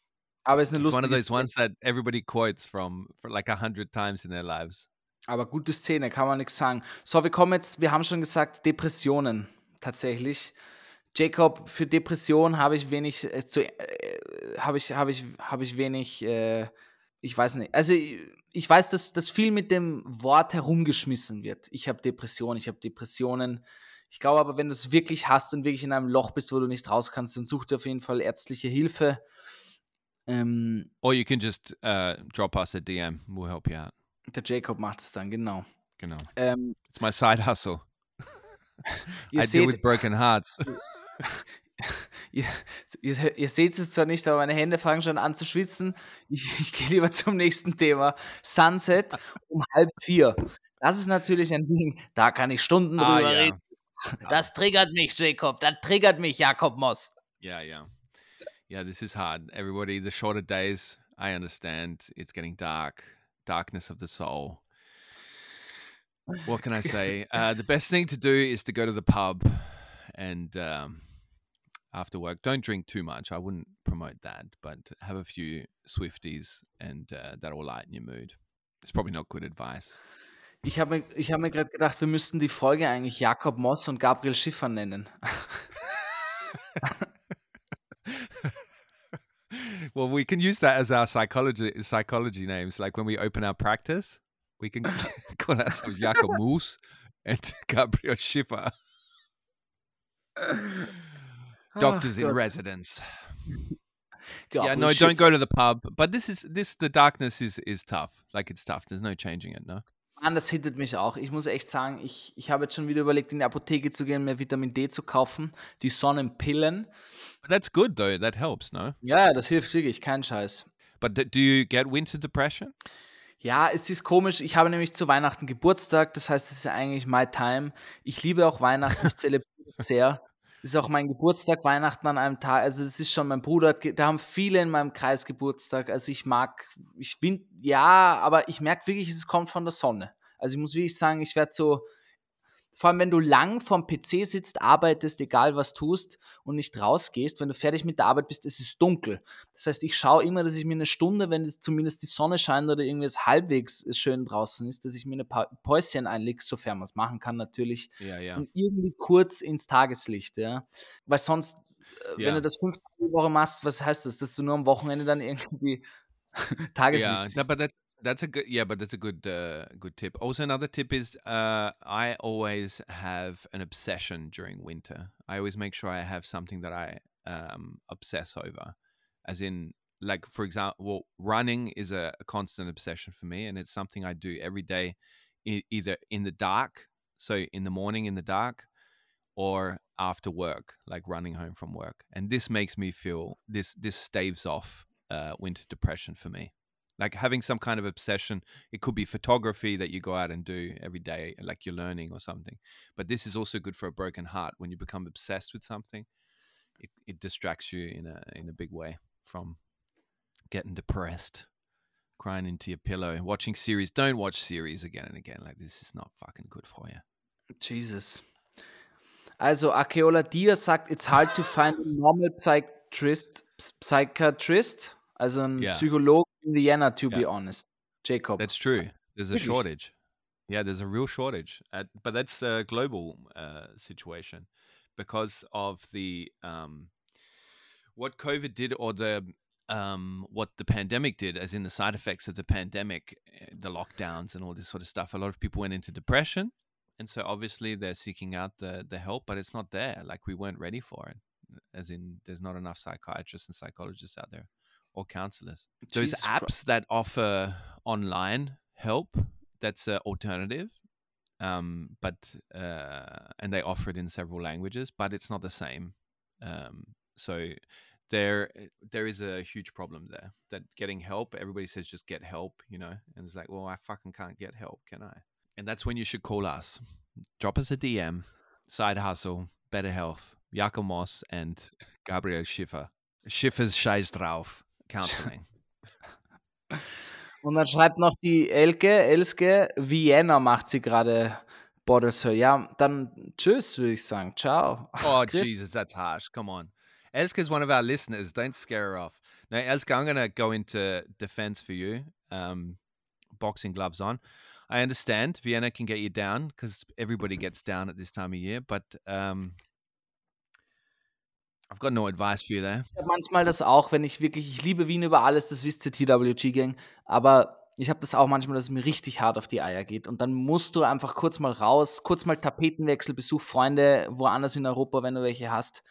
Aber ist eine
It's one of those ones that everybody quotes from for like a hundred times in their lives.
Aber gute Szene, kann man nichts sagen. So, wir kommen jetzt, wir haben schon gesagt, Depressionen tatsächlich. Jacob, für Depression habe ich wenig äh, zu, äh, habe ich, habe ich, habe ich wenig, äh, ich weiß nicht. Also ich, weiß, dass, dass viel mit dem Wort herumgeschmissen wird. Ich habe Depression, ich habe Depressionen. Ich glaube aber, wenn du es wirklich hast und wirklich in einem Loch bist, wo du nicht raus kannst, dann such dir auf jeden Fall ärztliche Hilfe. Ähm,
Or you can just uh, drop us a DM. We'll help you out.
Der Jacob macht es dann, genau.
Genau.
Ähm,
It's my side hustle. (laughs) I deal
seht,
with broken hearts. (laughs) (laughs) (laughs)
ihr, ihr, ihr seht es zwar nicht, aber meine Hände fangen schon an zu schwitzen. Ich, (laughs) ich gehe lieber zum nächsten Thema. Sunset um halb vier. Das ist natürlich ein Ding, da kann ich Stunden drüber
Ah, ja.
reden. Das triggert mich, Jacob. Das triggert mich, Jakob Moss.
Yeah, yeah. Yeah, this is hard. Everybody, the shorter days, I understand. It's getting dark. Darkness of the soul. What can I say? (laughs) Uh, the best thing to do is to go to the pub and um, after work, don't drink too much. I wouldn't promote that, but have a few Swifties and uh, that will lighten your mood. It's probably not good advice.
Ich habe mir, ich hab mir gerade gedacht, wir müssten die Folge eigentlich Jakob Moss und Gabriel Schiffer nennen. (laughs)
well, we can use that as our psychology psychology names. Like when we open our practice, we can (laughs) call ourselves Jakob Moos and (laughs) Gabriel Schiffer, doctors in
Gott.
residence.
Gabriel
yeah, no, don't go to the pub. But this is this the darkness is is tough. Like it's tough. There's no changing it. No.
Mann, das hittet mich auch. Ich muss echt sagen, ich, ich habe jetzt schon wieder überlegt, in die Apotheke zu gehen, mir Vitamin D zu kaufen. Die Sonnenpillen.
But that's good though. That helps. No.
Ja, das hilft wirklich, kein Scheiß.
But do you get winter depression?
Ja, es ist komisch. Ich habe nämlich zu Weihnachten Geburtstag. Das heißt, es ist eigentlich my time. Ich liebe auch Weihnachten. Ich (laughs) zelebriere sehr. Ist auch mein Geburtstag, Weihnachten an einem Tag. Also, das ist schon mein Bruder. Da haben viele in meinem Kreis Geburtstag. Also, ich mag, ich bin, ja, aber ich merke wirklich, es kommt von der Sonne. Also, ich muss wirklich sagen, ich werde so, vor allem wenn du lang vorm PC sitzt, arbeitest, egal was tust und nicht rausgehst, wenn du fertig mit der Arbeit bist, es ist dunkel. Das heißt, ich schaue immer, dass ich mir eine Stunde, wenn es zumindest die Sonne scheint oder irgendwie es halbwegs schön draußen ist, dass ich mir eine pa Päuschen einlege, sofern man es machen kann natürlich,
Yeah, yeah.
und irgendwie kurz ins Tageslicht, ja. Weil sonst, äh, wenn
Ja.
du das fünf Tage die Woche machst, was heißt das, dass du nur am Wochenende dann irgendwie (laughs) Tageslicht
no,
siehst?
but that's that's a good yeah, but that's a good uh, good tip. Also, another tip is uh, I always have an obsession during winter. I always make sure I have something that I um, obsess over, as in like for example, well, running is a, a constant obsession for me, and it's something I do every day, e- either in the dark, so in the morning in the dark, or after work, like running home from work. And this makes me feel this this staves off uh, winter depression for me. Like having some kind of obsession. It could be photography that you go out and do every day, like you're learning or something. But this is also good for a broken heart when you become obsessed with something. It, it distracts you in a in a big way from getting depressed, crying into your pillow, watching series. Don't watch series again and again. Like this is not fucking good for you.
Jesus. Also, Akeola Diaz sagt, it's hard to find a normal psychiatrist, psychiatrist also ein
Ja.
Psychologe in Vienna, to be honest. Jacob.
That's true. There's a shortage. Yeah, there's a real shortage. Uh, but that's a global uh, situation because of the um, what COVID did or the um, what the pandemic did, as in the side effects of the pandemic, eh, the lockdowns and all this sort of stuff. A lot of people went into depression, and so obviously they're seeking out the the help, but it's not there. Like we weren't ready for it. As in, there's not enough psychiatrists and psychologists out there or counselors. Those apps
Christ.
that offer online help, that's an alternative. Um, but uh, and they offer it in several languages, but it's not the same. Um, so there there is a huge problem there that getting help everybody says just get help you know and it's like well i fucking can't get help can i and that's when you should call us drop us a dm side hustle better health Jakob Moss and Gabriel Schiffer Schiffer's Scheiß drauf counseling
Und dann schreibt noch die Elke, Elske, Vienna macht sie gerade Borders Her. Ja, dann tschüss, würde ich sagen. Ciao.
Oh (laughs)
Chris-
Jesus, that's harsh. Come on. Elska's one of our listeners. Don't scare her off. Now, Elska, I'm gonna go into defense for you. Um, boxing gloves on. I understand Vienna can get you down because everybody gets down at this time of year, but um, I've got no advice for you there.
Ich habe manchmal das auch, wenn ich wirklich, ich liebe Wien über alles, das wisst ihr TWG-Gang, aber ich habe das auch manchmal, dass es mir richtig hart auf die Eier geht und dann musst du einfach kurz mal raus, kurz mal Tapetenwechsel, Besuch Freunde woanders in Europa, wenn du welche hast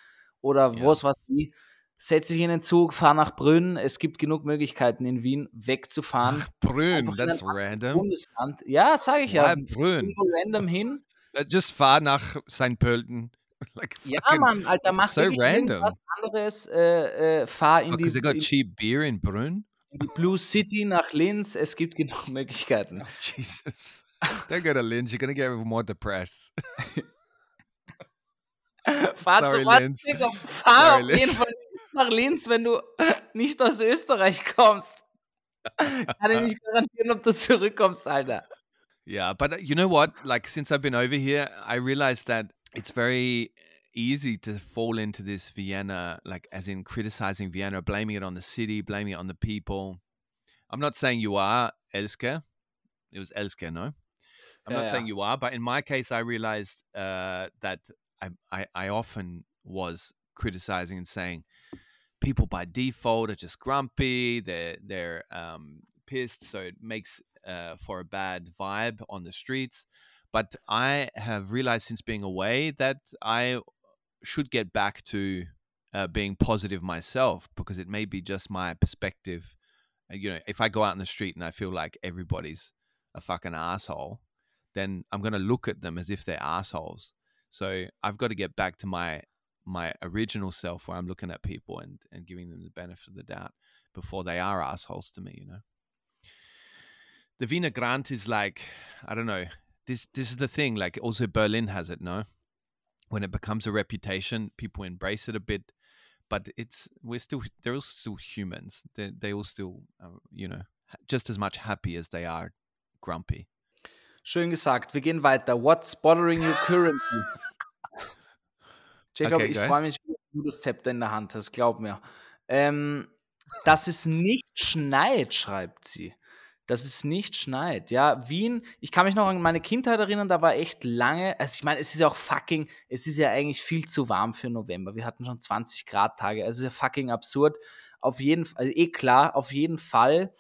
oder
Ja.
wo es was wie. setz dich in den Zug, fahr nach Brünn. Es gibt genug Möglichkeiten in Wien wegzufahren.
Brünn,
Einfach in
that's random.
Bundesland. Ja, sage ich ja.
Why Brünn?
Irgendwo random hin.
Uh, Just fahr nach St. Pölten. (laughs) Like
Ja, Mann, Alter, mach
so random.
irgendwas anderes. Äh, äh, fahr in die,
Because they got
in,
cheap beer in Brünn.
in die Blue City nach Linz. Es gibt genug (laughs) Möglichkeiten.
Jesus. Don't go to Linz. You're to get more depressed. (laughs)
Fahr
Sorry,
zu
Linz.
Digga. Fahr
Sorry,
auf jeden. Fall nach Linz, wenn du nicht aus Österreich kommst. Kann ich nicht garantieren, ob du zurückkommst, Alter.
Yeah, but uh, you know what? Like since I've been over here, I realized that it's very easy to fall into this Vienna, like as in criticizing Vienna, blaming it on the city, blaming it on the people. I'm not saying you are Elske. It was Elske, no? I'm
Yeah,
not saying you are, but in my case, I realized uh, that I, I, I often was criticizing and saying people by default are just grumpy. They're they're um, pissed, so it makes uh, for a bad vibe on the streets. But I have realized since being away that I should get back to uh, being positive myself because it may be just my perspective. Uh, You know, if I go out in the street and I feel like everybody's a fucking asshole, then I'm going to look at them as if they're assholes. So I've got to get back to my my original self where I'm looking at people and and giving them the benefit of the doubt before they are assholes to me, you know. The Wiener Grant is like I don't know. This this is the thing. Like also Berlin has it, no. When it becomes a reputation, people embrace it a bit, but it's we're still they're all still humans. They they all still uh, you know just as much happy as they are grumpy.
Schön gesagt. Wir gehen weiter. What's bothering you currently? (laughs) Jacob,
Okay,
ich freue mich, wie du das Zepter in der Hand hast, glaub mir. Ähm, dass es nicht schneit, schreibt sie. Dass es nicht schneit. Ja, Wien, ich kann mich noch an meine Kindheit erinnern, da war echt lange, also ich meine, es ist ja auch fucking, es ist ja eigentlich viel zu warm für November. Wir hatten schon 20 Grad Tage, also ist ja fucking absurd. Auf jeden Fall, also eh klar, auf jeden Fall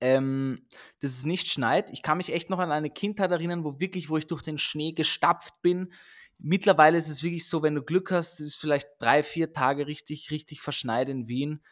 ähm, dass es nicht schneit. Ich kann mich echt noch an eine Kindheit erinnern, wo wirklich, wo ich durch den Schnee gestapft bin. Mittlerweile ist es wirklich so, wenn du Glück hast, ist vielleicht drei, vier Tage richtig, richtig verschneit in Wien.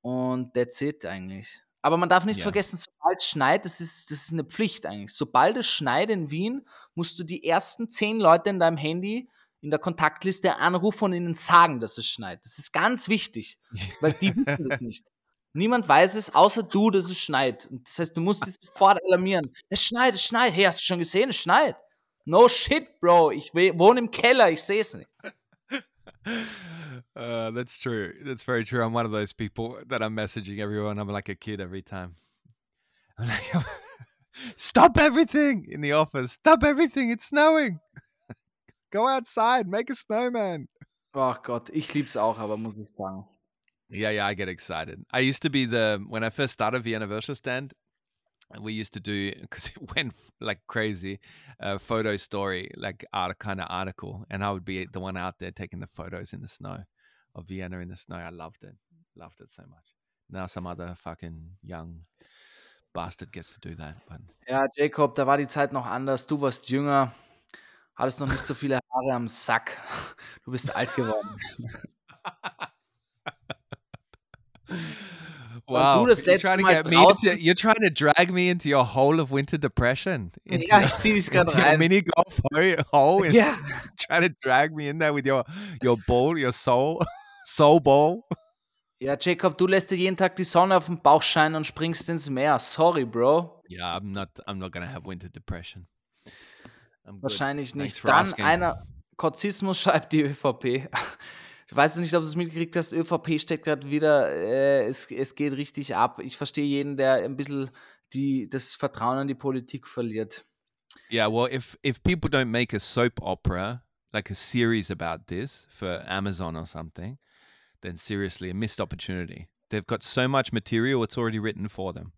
Und that's it eigentlich. Aber man darf nicht
Ja.
vergessen, sobald es schneit, das ist, das ist eine Pflicht eigentlich. Sobald es schneit in Wien, musst du die ersten zehn Leute in deinem Handy in der Kontaktliste anrufen und ihnen sagen, dass es schneit. Das ist ganz wichtig, weil die (laughs) wissen das nicht. Niemand weiß es, außer du, dass es schneit. Und das heißt, du musst es sofort alarmieren. Es schneit, es schneit. Hey, hast du schon gesehen? Es schneit. No shit, Bro. Ich wohne im Keller, ich sehe es nicht. (laughs)
Uh, that's true. That's very true. I'm one of those people that I'm messaging everyone. I'm like a kid every time. (laughs) I'm like, (laughs) stop everything in the office. Stop everything. It's snowing. (laughs) Go outside. Make a snowman.
Ach Gott, ich lieb's auch, aber muss ich sagen.
Yeah, yeah, I get excited. I used to be the when I first started the Virtual Stand, we used to do because it (laughs) went like crazy, a photo story like art kind of article, and I would be the one out there taking the photos in the snow of Vienna in the snow. I loved it, loved it so much. Now some other fucking young bastard gets to do that, but
Ja, Jacob, da war die Zeit noch anders. Du warst jünger, hattest noch nicht so (laughs) viele Haare am Sack. Du bist alt geworden. (laughs)
wow, you're trying to get me.
draußen-
Into, you're trying to drag me into your hole of winter depression. (laughs) Into
Ja, ich zieh dich gerade rein.
mini golf hole- (laughs) in
Ja, (laughs)
trying to drag me in there with your your ball, your soul, soul ball.
ja, Jacob, du lässt dir jeden Tag die Sonne auf den Bauch scheinen und springst ins Meer. Sorry, Bro.
Yeah, I'm not. I'm not gonna have winter depression. I'm good.
Wahrscheinlich
Thanks
nicht. Dann
asking.
einer, Kotzismus schreibt die ÖVP. Ich weiß nicht, ob du es mitgekriegt hast, ÖVP steckt gerade wieder, äh, es, es geht richtig ab. Ich verstehe jeden, der ein bisschen die, das Vertrauen in die Politik verliert.
Yeah, well, if if people don't make a soap opera like a series about this for Amazon or something, then seriously a missed opportunity. They've got so much material; it's already written for them.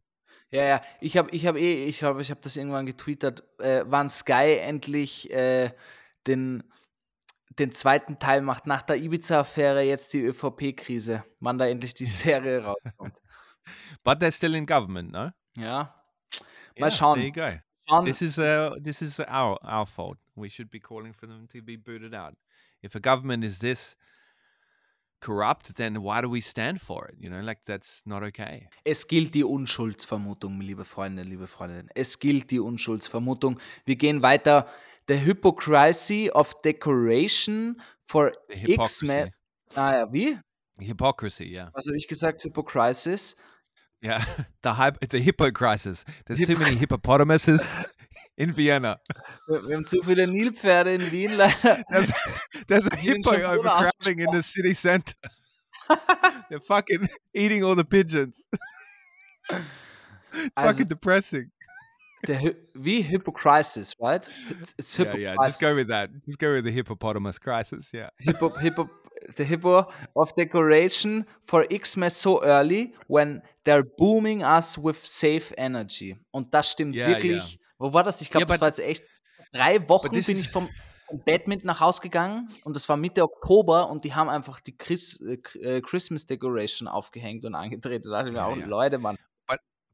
Ja, ja, ich habe ich hab eh, ich habe ich hab das irgendwann getwittert, äh, wann Sky endlich äh, den, den zweiten Teil macht, nach der Ibiza-Affäre jetzt die ÖVP-Krise, wann da endlich die (laughs) Serie rauskommt.
But they're still in government, no?
Ja,
Yeah,
mal schauen.
There you go.
schauen.
This is uh, this is our our fault. We should be calling for them to be booted out. If a government is this corrupt, then why do we stand for it? You know, like that's not okay.
Es gilt die Unschuldsvermutung, liebe Freunde, liebe Freundinnen. Es gilt die Unschuldsvermutung. Wir gehen weiter. The hypocrisy of decoration for X-Men. Ah ja, wie?
Hypocrisy, yeah.
Was habe ich gesagt? Hypocrisis.
Yeah. (laughs) The hyp- the hippo crisis. There's too many hippopotamuses (laughs) in Vienna.
Wir wir haben zu viele Nilpferde in Wien leider.
There's, (laughs) there's a hippo overcrowding in the city center. They're fucking eating all the pigeons. It's
Also-
fucking depressing.
Hy wie Hypocrisis, right? It's, it's
Yeah, yeah. Just
hypocrisis.
go with that. Just go with the hippopotamus crisis. Yeah.
Hippo, hippo, the hippo of decoration for Xmas so early when they're booming us with safe energy. Und das stimmt
Ja,
wirklich. Wo war das? Ich glaube,
Ja,
das war jetzt echt. Drei Wochen bin ich vom, Badminton nach Haus gegangen und das war Mitte Oktober und die haben einfach die Chris, äh, Christmas Decoration aufgehängt und angedreht. Da dachte ich mir
Ja,
auch. Leute, Mann.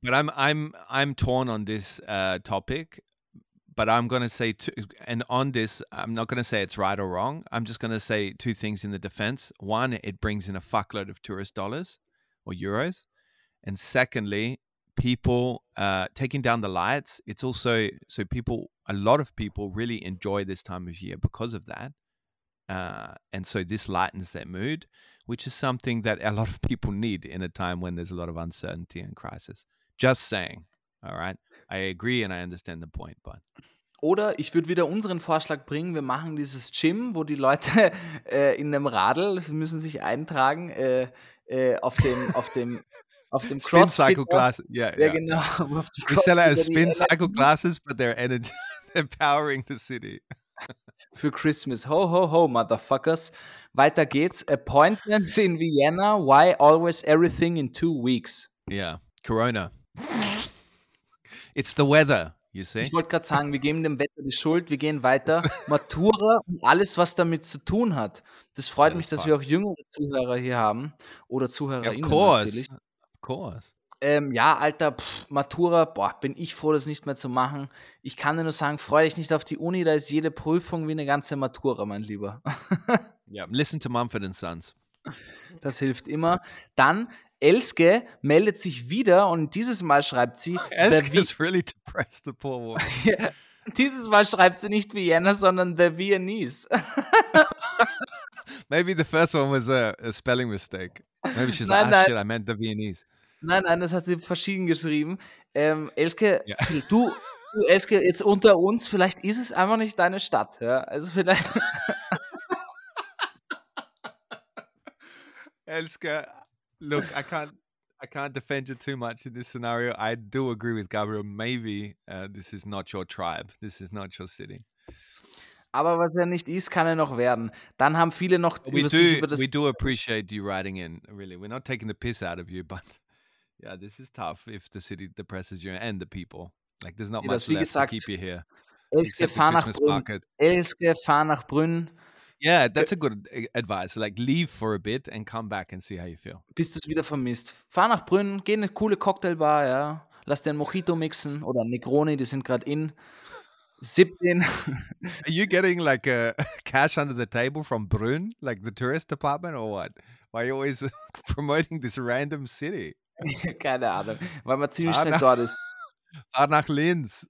But I'm I'm I'm torn on this uh, topic. But I'm going to say, two, and on this, I'm not going to say it's right or wrong. I'm just going to say two things in the defense. One, it brings in a fuckload of tourist dollars or euros. And secondly, people uh, taking down the lights, it's also so people, a lot of people really enjoy this time of year because of that. Uh, and so this lightens their mood, which is something that a lot of people need in a time when there's a lot of uncertainty and crisis. Just saying. All right. I agree and I understand the point, but
Oder ich würde wieder unseren Vorschlag bringen, wir machen dieses Gym, wo die Leute (laughs) äh, in einem Radl müssen sich eintragen äh, äh, auf dem auf dem auf dem (laughs)
spin cycle
Crossfit-
class. Yeah,
Ja,
yeah.
genau. (laughs) Auf dem
We sell
die
spin cycle classes, but they're energy, they're powering the city.
Für Christmas. Ho, ho, ho, Motherfuckers. Weiter geht's. Appointments in Vienna. Why always everything in two weeks?
Yeah. Corona. It's the weather, you see?
Ich wollte gerade sagen, wir geben dem Wetter die Schuld, wir gehen weiter. (laughs) Matura und alles, was damit zu tun hat. Das freut
Ja,
mich, dass
fuck.
wir auch jüngere Zuhörer hier haben. Oder
Yeah, of
ZuhörerInnen
course.
natürlich.
Of course.
Ähm, ja, Alter, pff, Matura, boah, bin ich froh, das nicht mehr zu machen. Ich kann dir nur sagen, freu dich nicht auf die Uni, da ist jede Prüfung wie eine ganze Matura, mein Lieber. (laughs)
Yeah. Listen to Mumford and Sons.
Das hilft immer. Dann, Elske meldet sich wieder und dieses Mal schreibt sie, (laughs) the
Elska's really depressed, the poor woman. (laughs)
Vi- dieses Mal schreibt sie nicht Vienna, sondern The Viennese. (laughs)
Maybe the first one was a, a spelling mistake. Maybe she's
Nein,
like, ah, shit, I meant the Viennese.
Nein, nein, das hat sie verschieden geschrieben. Ähm, Elske,
Ja.
du, du, Elske, jetzt unter uns, vielleicht ist es einfach nicht deine Stadt. Ja? Also vielleicht.
Elska, look, I can't, I can't defend you too much in this scenario. I do agree with Gabriel. Maybe uh, this is not your tribe. This is not your city.
Aber was er nicht ist, kann er noch werden. Dann haben viele noch
We
über sich
do,
über das.
we do appreciate you writing in. Really, we're not taking the piss out of you, (laughs) but yeah, this is tough if the city depresses you and the people. Like, there's not much left
gesagt,
to keep you here.
Elske, fahr nach Brünn. Elske, fahr nach Brünn,
Yeah, that's a good uh, advice. Like, leave for a bit and come back and see how you feel.
bis du es wieder vermisst. Fahr nach Brünn, geh in eine coole Cocktailbar, ja. Lass dir einen Mojito mixen oder Negroni, die sind gerade in. Sipp den.
Are you getting like a (laughs) cash under the table from Brunn, like the tourist department, or what? Why are you always (laughs) promoting this random city? (laughs)
Keine Ahnung, weil man ziemlich schnell dort ist.
Fahr nach Linz.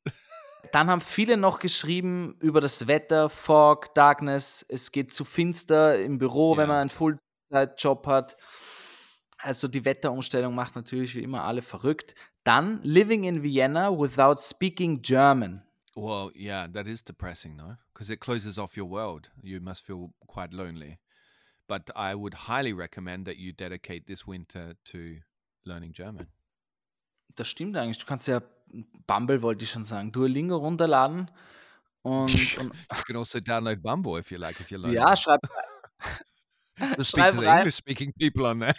Dann haben viele noch geschrieben über das Wetter, Fog, Darkness. Es geht zu finster im Büro, wenn
Ja.
man einen Fulltime-Job hat. Also die Wetterumstellung macht natürlich wie immer alle verrückt. Dann Living in Vienna without speaking German.
Well, yeah, that is depressing, no? Because it closes off your world. You must feel quite lonely. But I would highly recommend that you dedicate this winter to learning German.
Das stimmt eigentlich. Du kannst ja Bumble, wollte ich schon sagen, Duolingo runterladen und, (laughs) und
You can also download Bumble if you like, if you're lonely.
ja, schreib,
Just speak to the
rein.
English-speaking people on there.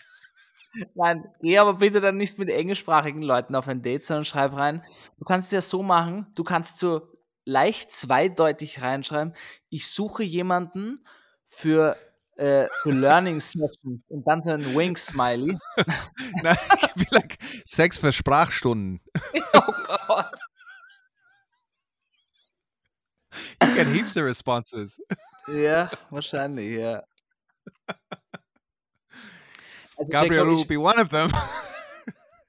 Nein, geh aber bitte dann nicht mit englischsprachigen Leuten auf ein Date, sondern schreib rein. Du kannst es ja so machen, du kannst so leicht zweideutig reinschreiben, ich suche jemanden für, äh, für Learning Sessions und dann so ein Wink-Smiley. (laughs)
Nein, like Sex für Sprachstunden. (laughs)
oh Gott.
You get heaps of responses.
Ja, wahrscheinlich, ja. Also,
Gabriel will be one of them.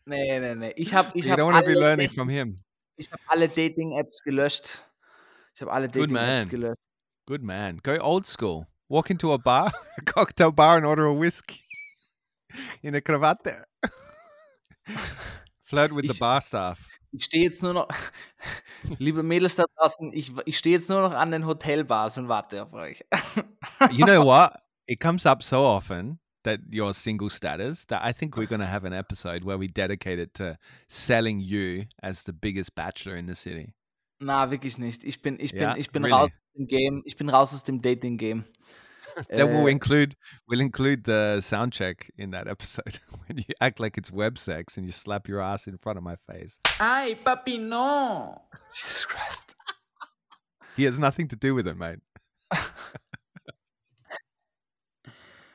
Nee, nee, nee. Ich habe ich
you
hab
don't want to be
alle,
learning
Da-
from him.
ich hab alle Dating-Apps gelöscht. Ich habe alle
Good
Dating-Apps
man.
gelöscht.
Good man. Go old school. Walk into a bar, (laughs) a cocktail bar, and order a whiskey (laughs) in a cravat. (laughs) Flirt with the
Ich-
bar staff.
Ich stehe jetzt nur noch, liebe Mädels da draußen, ich, ich stehe jetzt nur noch an den Hotelbars und warte auf euch.
You know what? It comes up so often that your single status that I think we're going to have an episode where we dedicate it to selling you as the biggest bachelor in the city.
Na, wirklich nicht. Ich bin, ich bin,
Ja,
ich bin
really?
raus aus dem Game. Ich bin raus aus dem Dating-Game. (laughs)
Then we'll
Äh,
include we'll include the sound check in that episode (laughs) when you act like it's web sex and you slap your ass in front of my face.
Ay, papi, no. Jesus Christ.
He has nothing to do with it, mate. (laughs)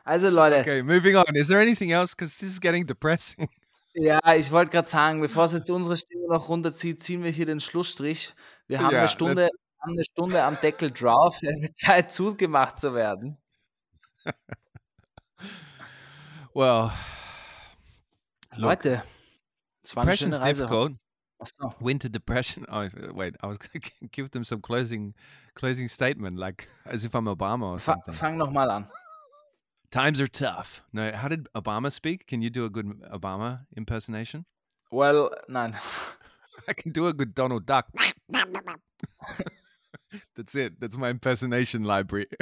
Also Leute,
Okay, moving on. Is there anything else? Because this is getting depressing.
ja, ich wollte gerade sagen, bevor es jetzt unsere Stimme noch runterzieht, ziehen wir hier den Schlussstrich. Wir haben
Ja,
eine Stunde, haben eine Stunde am Deckel drauf. (laughs) Zeit zugemacht zu werden.
Well,
Leute, es war eine schöne Reise.
difficult. Winter depression. Oh wait, I was going (laughs) to give them some closing closing statement, like as if I'm Obama or something.
fang nochmal an.
Times are tough. No, how did Obama speak? Can you do a good Obama impersonation?
Well, nein. (laughs)
I can do a good Donald Duck. (laughs) That's it. That's my impersonation library. (laughs)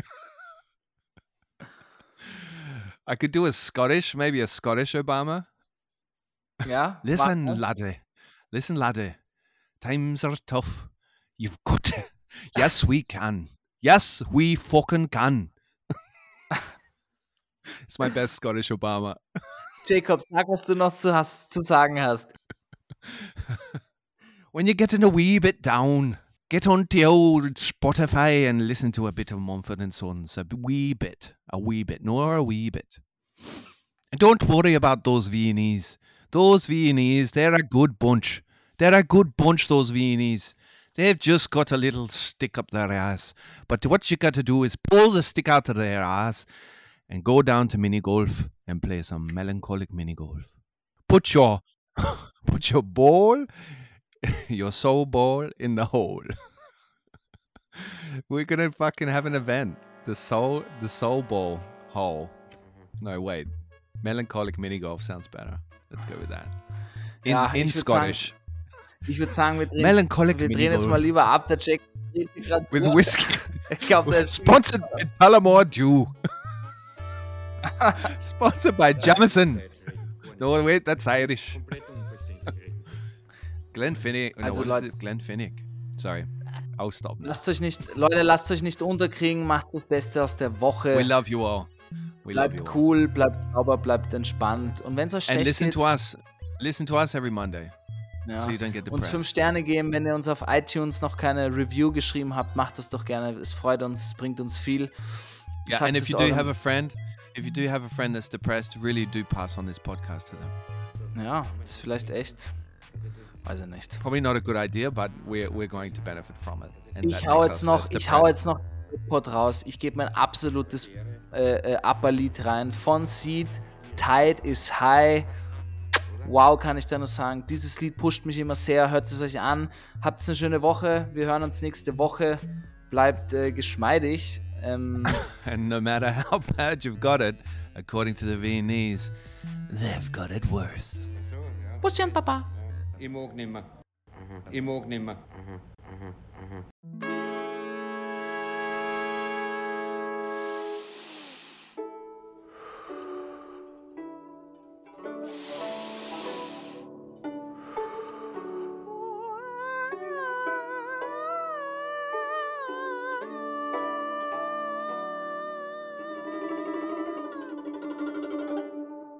I could do a Scottish, maybe a Scottish Obama.
Yeah. (laughs)
Listen, laddie. Listen, laddie. Times are tough. You've got to. Yes, we can. Yes, we fucking can. it's my best Scottish Obama.
Jacob, sag, was du noch zu, hast, zu sagen hast.
When you're getting a wee bit down, get onto old Spotify and listen to a bit of Mumford and Sons. A wee bit. A wee bit. No, a wee bit. And don't worry about those Viennese. Those Viennese, they're a good bunch. They're a good bunch, those Viennese. They've just got a little stick up their ass. But what you got to do is pull the stick out of their ass and go down to mini golf and play some melancholic mini golf. Put your (laughs) put your ball, (laughs) your soul ball in the hole. (laughs) We're gonna fucking have an event. The soul the soul ball hole. Mm-hmm. No wait. Melancholic mini golf sounds better. Let's go with that. In,
Ja,
in
ich würd sagen,
Scottish.
Ich würde sagen, wir drehen,
Melancholic
wir
mini
drehen jetzt mal
golf.
lieber ab. Der Jack dreht sich
With whiskey. (laughs)
Ich glaube, der ist
Sponsored by Tullamore Dew. Sponsored by Jamison. No, wait, that's Irish. Glenfiddich. No,
Also, Leute-
it? Glenfiddich. Sorry. Now.
Lasst euch nicht, Leute, lasst euch nicht unterkriegen, macht das Beste aus der Woche.
We love you all. We love
bleibt
you all.
cool, bleibt sauber, bleibt entspannt. Und wenn es euch
And
schlecht
listen
geht,
to us. Listen to us every Monday.
ja,
So you don't get
uns
depressed.
fünf Sterne geben. Wenn ihr uns auf iTunes noch keine Review geschrieben habt, macht das doch gerne. Es freut uns, es bringt uns viel.
Yeah,
Sagt
and if you do have a friend, if you do have a friend that's depressed, really do pass on this podcast to them.
Ja, ist vielleicht echt. Weiß ich nicht.
Probably not a good idea, but we're we're going to benefit from it. And
Ich hau jetzt noch, ich hau jetzt noch Pod raus. Ich gebe mein absolutes äh, äh, Upper-Lied rein von Seed. Tide is High. Wow, kann ich da nur sagen. Dieses Lied pusht mich immer sehr. Hört es euch an. Habt eine schöne Woche. Wir hören uns nächste Woche. Bleibt äh, geschmeidig. Ähm, (laughs)
And no matter how bad you've got it, according to the Viennese, they've got it worse.
Busschen, Papa.
Ich mag nimmer. Ich mag nimmer.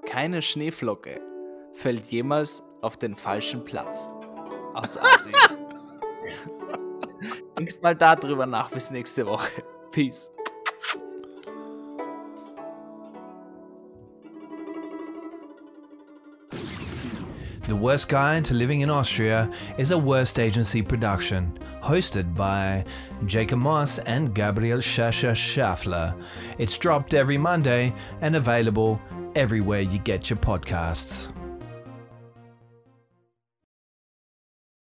Keine Schneeflocke fällt jemals auf den falschen Platz. Aus Asien. (laughs) Denkt mal darüber nach. Bis nächste Woche. Peace.
The Worst Guide to Living in Austria is a Worst Agency production, hosted by Jacob Moss and Gabriel Schascher Schaffler. It's dropped every Monday and available
everywhere you get your podcasts.